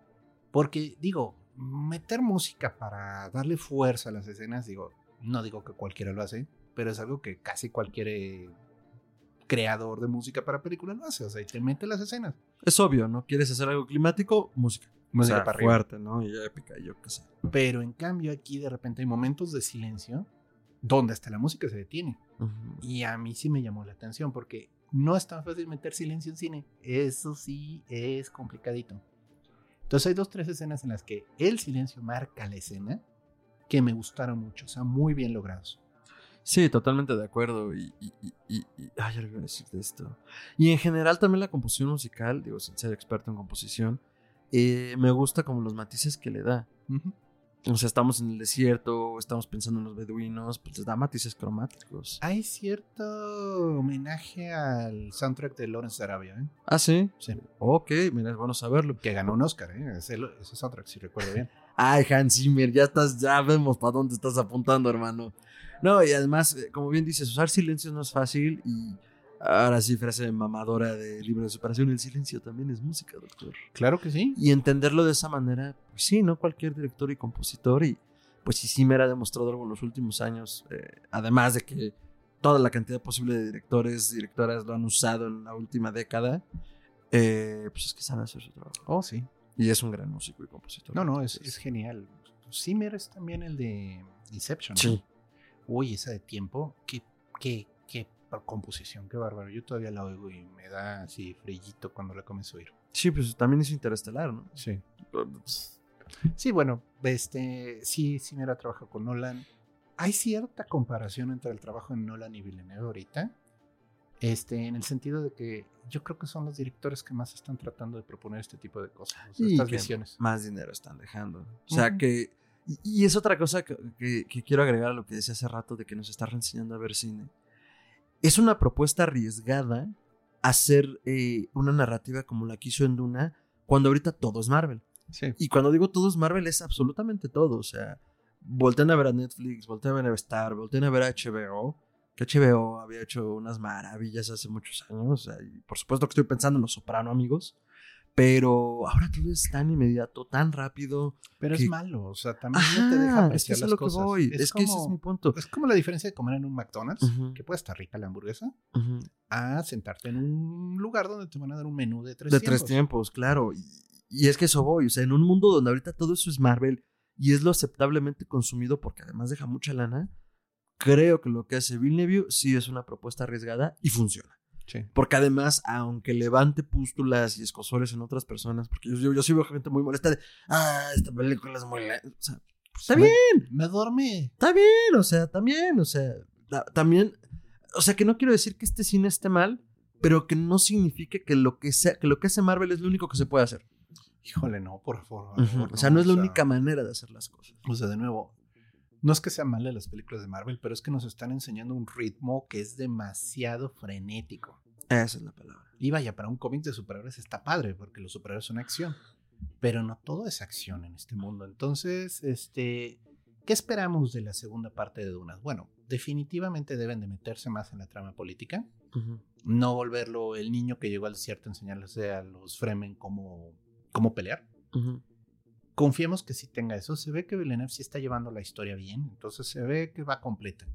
Porque, digo, meter música para darle fuerza a las escenas, digo, no digo que cualquiera lo hace, pero es algo que casi cualquier eh, creador de música para películas lo hace. O sea, y te mete las escenas. Es obvio, ¿no? ¿Quieres hacer algo climático? Música música para fuerte, ¿no? Y épica, yo qué sé. Pero en cambio aquí de repente hay momentos de silencio donde hasta la música se detiene. Y a mí sí me llamó la atención porque no es tan fácil meter silencio en cine. Eso sí es complicadito. Entonces hay dos, tres escenas en las que el silencio marca la escena que me gustaron mucho, o sea, muy bien logrados. Sí, totalmente de acuerdo. Y, y, y, ay, algo a decir de esto. Y en general también la composición musical, digo, sin ser experto en composición, eh, me gusta como los matices que le da. O sea, estamos en el desierto, estamos pensando en los beduinos, pues les da matices cromáticos. Hay cierto homenaje al soundtrack de Lawrence Arabia, ¿eh? Ah, sí. Sí. Ok, mira, es bueno saberlo. Que ganó un Oscar, ¿eh? Ese, soundtrack, si recuerdo bien. [laughs] Ay, Hans Zimmer, ya estás, ya vemos para dónde estás apuntando, hermano. No, y además, eh, como bien dices, usar silencios no es fácil y Ahora sí, frase mamadora de libro de superación, el silencio también es música, doctor. Claro que sí. Y entenderlo de esa manera, pues sí, ¿no? Cualquier director y compositor, y pues sí, sí me ha demostrado algo en los últimos años, eh, además de que toda la cantidad posible de directores, directoras lo han usado en la última década, eh, pues es que sabe hacer su trabajo. Oh, sí. Y es un gran músico y compositor. No, no, es, es genial. Zimmer es también el de Inception. Sí. Uy, esa de tiempo, qué, qué composición, qué bárbaro. Yo todavía la oigo y me da así frillito cuando la comienzo a oír. Sí, pues también es interestelar, ¿no? Sí. Sí, bueno, este, sí, sí, mira, trabajo con Nolan. Hay cierta comparación entre el trabajo de Nolan y Villeneuve ahorita, Este, en el sentido de que yo creo que son los directores que más están tratando de proponer este tipo de cosas, o sea, Y estas visiones. Más dinero están dejando. O sea que. Y, y es otra cosa que, que- que quiero agregar a lo que decía hace rato de que nos está reenseñando a ver cine. Es una propuesta arriesgada hacer eh, una narrativa como la que hizo en Duna, cuando ahorita todo es Marvel. Sí. Y cuando digo todo es Marvel, es absolutamente todo. O sea, volteen a ver a Netflix, volteen a ver a Star, volteen a ver a HBO. Que HBO había hecho unas maravillas hace muchos años. o sea, y por supuesto que estoy pensando en Los Soprano, amigos. Pero ahora todo es tan inmediato, tan rápido. Pero que- es malo, o sea, también no te deja apreciar es que eso es las lo que cosas. voy. Es, que ese es como- mi punto. Es como la diferencia de comer en un McDonald's, que puede estar rica la hamburguesa, a sentarte en un lugar donde te van a dar un menú de tres De tiempos. tres tiempos, claro. Y, y es que eso voy. O sea, en un mundo donde ahorita todo eso es Marvel y es lo aceptablemente consumido porque además deja mucha lana, creo que lo que hace Villeneuve sí es una propuesta arriesgada y funciona. Sí. Porque además, aunque levante pústulas y escosores en otras personas, porque yo, yo, yo sí veo gente muy molesta de, ah, esta película es muy... la-". O sea, pues, está Me- bien, Me dormí. está bien, o sea, también, o sea, ta- también, o sea, que no quiero decir que este cine esté mal, pero que no signifique que lo que sea, que lo que hace Marvel es lo único que se puede hacer. Híjole, no, por favor. O sea, no es la o sea, única manera de hacer las cosas. O sea, de nuevo, no es que sean malas las películas de Marvel, pero es que nos están enseñando un ritmo que es demasiado frenético. Esa es la palabra. Y vaya, para un cómic de superhéroes está padre, porque los superhéroes son acción. Pero no todo es acción en este mundo. Entonces, este, ¿qué esperamos de la segunda parte de Dunas? Bueno, definitivamente deben de meterse más en la trama política. No volverlo el niño que llegó al desierto a enseñarles a los Fremen cómo, cómo pelear. Confiemos que sí tenga eso. Se ve que Villeneuve sí está llevando la historia bien. Entonces se ve que va completa.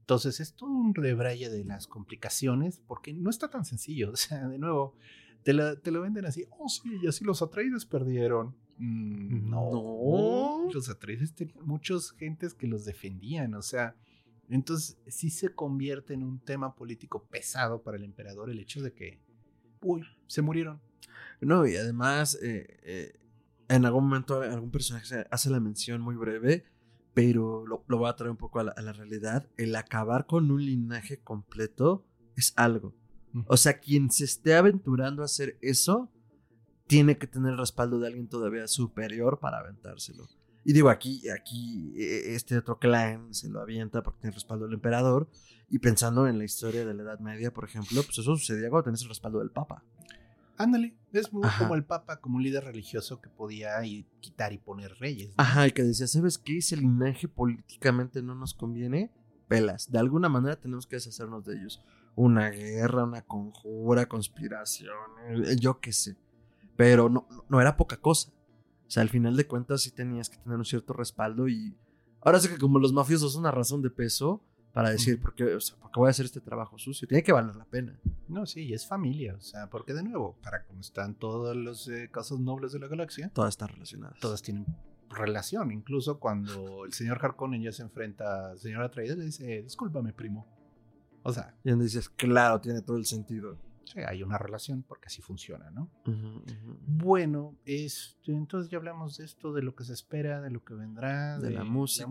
Entonces es todo un rebraille de las complicaciones porque no está tan sencillo. [laughs] O sea, de nuevo, te lo, te lo venden así. Oh, sí, y así los Atreides perdieron. Mm, no. No. Los Atreides tenían muchas gentes que los defendían. O sea, entonces sí se convierte en un tema político pesado para el emperador el hecho de que, uy, se murieron. No, y además, eh, eh, en algún momento algún personaje hace la mención muy breve, pero lo, lo voy a traer un poco a la, a la realidad. El acabar con un linaje completo es algo. O sea, quien se esté aventurando a hacer eso, tiene que tener el respaldo de alguien todavía superior para aventárselo. Y digo, aquí, aquí eh, este otro clan se lo avienta porque tiene el respaldo del emperador. Y pensando en la historia de la Edad Media, por ejemplo, pues eso sucedía cuando tenés el respaldo del Papa. Ándale, es muy Ajá. como el Papa, como un líder religioso que podía ir, quitar y poner reyes. ¿no? Ajá, y que decía, ¿sabes qué? Si el linaje políticamente no nos conviene, pelas. De alguna manera tenemos que deshacernos de ellos. Una guerra, una conjura, conspiración, eh, yo qué sé. Pero no, no era poca cosa. O sea, al final de cuentas sí tenías que tener un cierto respaldo y ahora sí que como los mafiosos son una razón de peso para decir, Ujú. ¿por qué, o sea, ¿por qué voy a hacer este trabajo sucio? Tiene que valer la pena. No, sí, y es familia, o sea, porque de nuevo, para como están todos los eh, casos nobles de la galaxia, Todas están relacionadas. todas tienen relación. Incluso cuando el señor Harkonnen ya se enfrenta al señor Atreides, le dice, discúlpame, primo. O sea, Y donde dices, claro, tiene todo el sentido. Sí, hay una relación porque así funciona, ¿no? Bueno, este, entonces ya hablamos de esto, de lo que se espera, de lo que vendrá, de la música,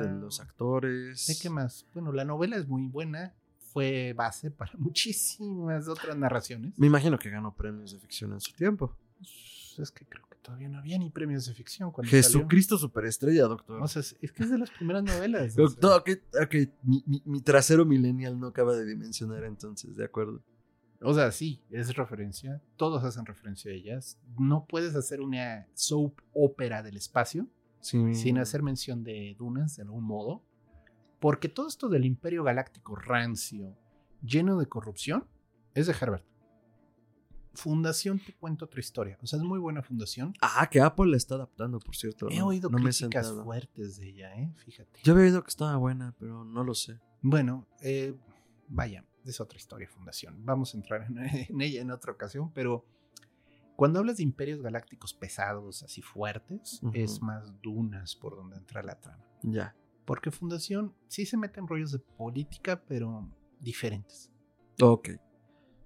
de los actores. ¿De qué más? Bueno, la novela es muy buena, fue base para [laughs] muchísimas otras narraciones. Me imagino que ganó premios de ficción en su tiempo. Pues, Es que creo que todavía no había ni premios de ficción cuando salió. Jesucristo superestrella, doctor. O sea, es que es de las primeras novelas. [laughs] o sea. Doctor, ok, ok, mi, mi- mi trasero millennial no acaba de dimensionar entonces, de acuerdo. O sea, sí, es referencia. Todos hacen referencia a ellas. No puedes hacer una soap ópera del espacio Sí. sin hacer mención de Dunas de algún modo. Porque todo esto del imperio galáctico rancio, lleno de corrupción, es de Herbert. Fundación, te cuento otra historia. O sea, es muy buena fundación. Ah, que Apple la está adaptando, por cierto. He no- oído no me he críticas fuertes de ella, ¿eh? Fíjate. Yo había oído que estaba buena, pero no lo sé. Bueno, eh, vaya, es otra historia, Fundación. Vamos a entrar en, [laughs] en ella en otra ocasión, pero cuando hablas de imperios galácticos pesados, así fuertes, es más dunas por donde entra la trama. Ya. Porque Fundación sí se mete en rollos de política, pero diferentes. Ok.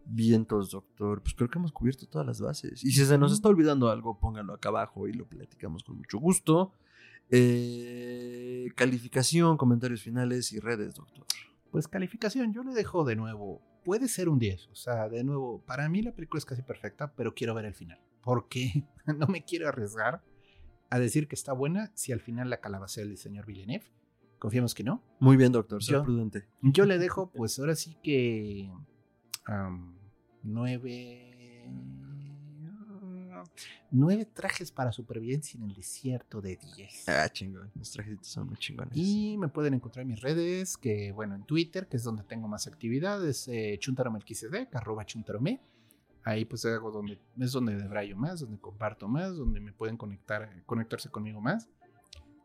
Vientos, doctor. Pues creo que hemos cubierto todas las bases. Y si se nos está olvidando algo, pónganlo acá abajo y lo platicamos con mucho gusto. Eh, calificación, comentarios finales y redes, doctor. Pues calificación, yo le dejo de nuevo, puede ser un 10, o sea, de nuevo, para mí la película es casi perfecta, pero quiero ver el final, porque [laughs] no me quiero arriesgar a decir que está buena si al final la calabacea el señor Villeneuve. Confiamos que no. Muy bien, doctor, soy prudente. Yo le [laughs] dejo, pues ahora sí que 9 Nueve trajes para supervivencia en el desierto de 10. Ah, chingón. Los trajecitos son muy chingones. Y me pueden encontrar en mis redes, que bueno, en Twitter, que es donde tengo más actividades, eh, chuntaromelquisedec, arroba chuntarome. Ahí pues hago donde, es donde debrayo más, donde comparto más, donde me pueden conectar, conectarse conmigo más.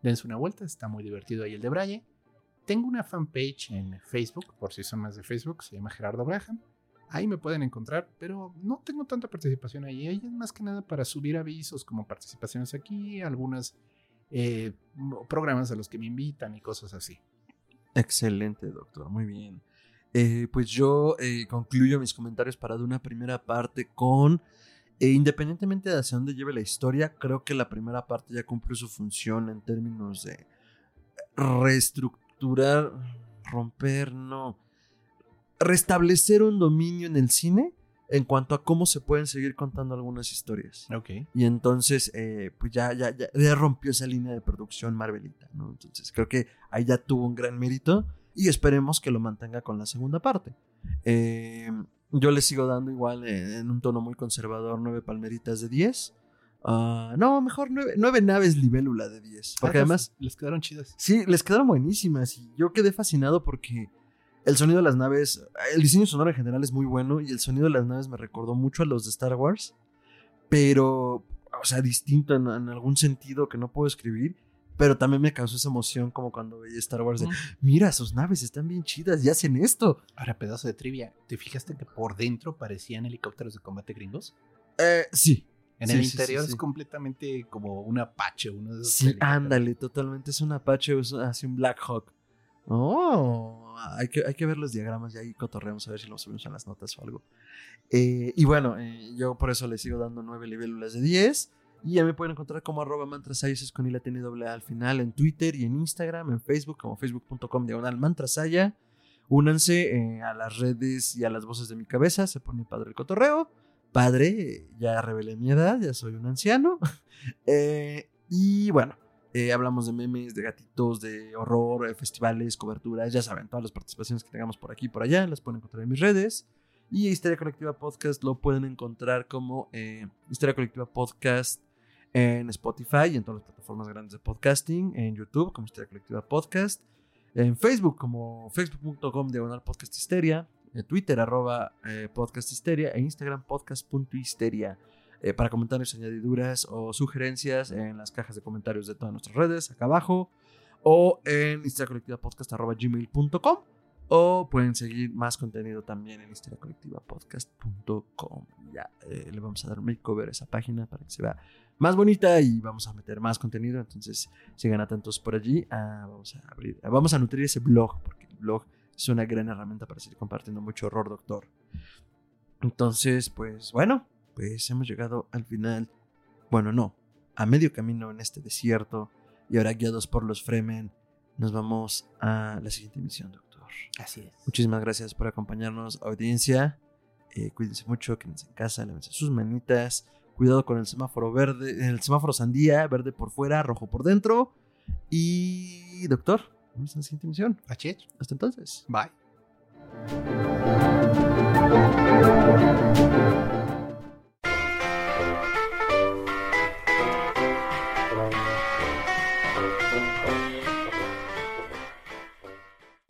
Dense una vuelta, está muy divertido ahí el de Braille. Tengo una fanpage en Facebook, por si son más de Facebook, se llama Gerardo Braham. Ahí me pueden encontrar, pero no tengo tanta participación ahí. Ahí es más que nada para subir avisos como participaciones aquí, algunas eh, programas a los que me invitan y cosas así. Excelente, doctor. Muy bien. Eh, pues yo eh, concluyo mis comentarios para de una primera parte con, independientemente de hacia dónde lleve la historia, creo que la primera parte ya cumplió su función en términos de reestructurar, romper, no, restablecer un dominio en el cine en cuanto a cómo se pueden seguir contando algunas historias. Ok. Y entonces, eh, pues ya, ya, ya, ya rompió esa línea de producción Marvelita, ¿no? Entonces creo que ahí ya tuvo un gran mérito y esperemos que lo mantenga con la segunda parte. Eh, yo le sigo dando igual eh, en un tono muy conservador nueve palmeritas de 10. Ah, no, mejor nueve, nueve naves libélula de 10. Porque Ah, además, les quedaron chidas. sí, les quedaron buenísimas y yo quedé fascinado porque el sonido de las naves, el diseño sonoro en general es muy bueno y el sonido de las naves me recordó mucho a los de Star Wars, pero, o sea, distinto en, en algún sentido que no puedo escribir, pero también me causó esa emoción como cuando veía Star Wars de, mira, sus naves están bien chidas y hacen esto. Ahora, pedazo de trivia. ¿Te fijaste que por dentro parecían helicópteros de combate gringos? Eh, sí, En Sí, el sí, interior sí. es completamente como un Apache, uno de esos sí, ándale, totalmente, es un Apache, es así un Black Hawk. Oh, hay que, hay que ver los diagramas y ahí cotorreamos a ver si los subimos en las notas o algo. Eh, y bueno, eh, yo por eso le sigo dando 9 libélulas de 10. Y ya me pueden encontrar como arroba mantrasaya, eso es con i latina y doble al final, en Twitter y en Instagram, en Facebook, como facebook.com diagonal mantrasaya. Únanse eh, a las redes y a las voces de mi cabeza, se pone padre el cotorreo. Padre, ya revelé mi edad, ya soy un anciano. [laughs] Y bueno, eh, hablamos de memes, de gatitos, de horror, eh, festivales, coberturas, ya saben, todas las participaciones que tengamos por aquí y por allá, las pueden encontrar en mis redes. Y Historia Colectiva Podcast lo pueden encontrar como eh, Historia Colectiva Podcast en Spotify y en todas las plataformas grandes de podcasting, en YouTube como Historia Colectiva Podcast, en Facebook como facebook.com diagonal podcast histeria, en Twitter arroba eh, podcast histeria e Instagram podcast.histeria. Eh, para comentarios, añadiduras o sugerencias en las cajas de comentarios de todas nuestras redes, acá abajo, o en historiacolectivapodcast.gmail.com o pueden seguir más contenido también en historiacolectivapodcast.com. Ya eh, le vamos a dar un makeover a esa página para que se vea más bonita y vamos a meter más contenido. Entonces sigan atentos por allí. Ah, vamos a abrir, vamos a nutrir ese blog porque el blog es una gran herramienta para seguir compartiendo mucho horror, doctor. Entonces, pues bueno, pues hemos llegado al final, bueno, no, a medio camino en este desierto y ahora guiados por los Fremen, nos vamos a la siguiente misión, doctor. Así es. Muchísimas gracias por acompañarnos, audiencia. Eh, cuídense mucho, quédense en casa, lávense sus manitas. Cuidado con el semáforo verde, el semáforo sandía, verde por fuera, rojo por dentro. Y, doctor, vamos a la siguiente misión. Achich. Hasta entonces. Bye.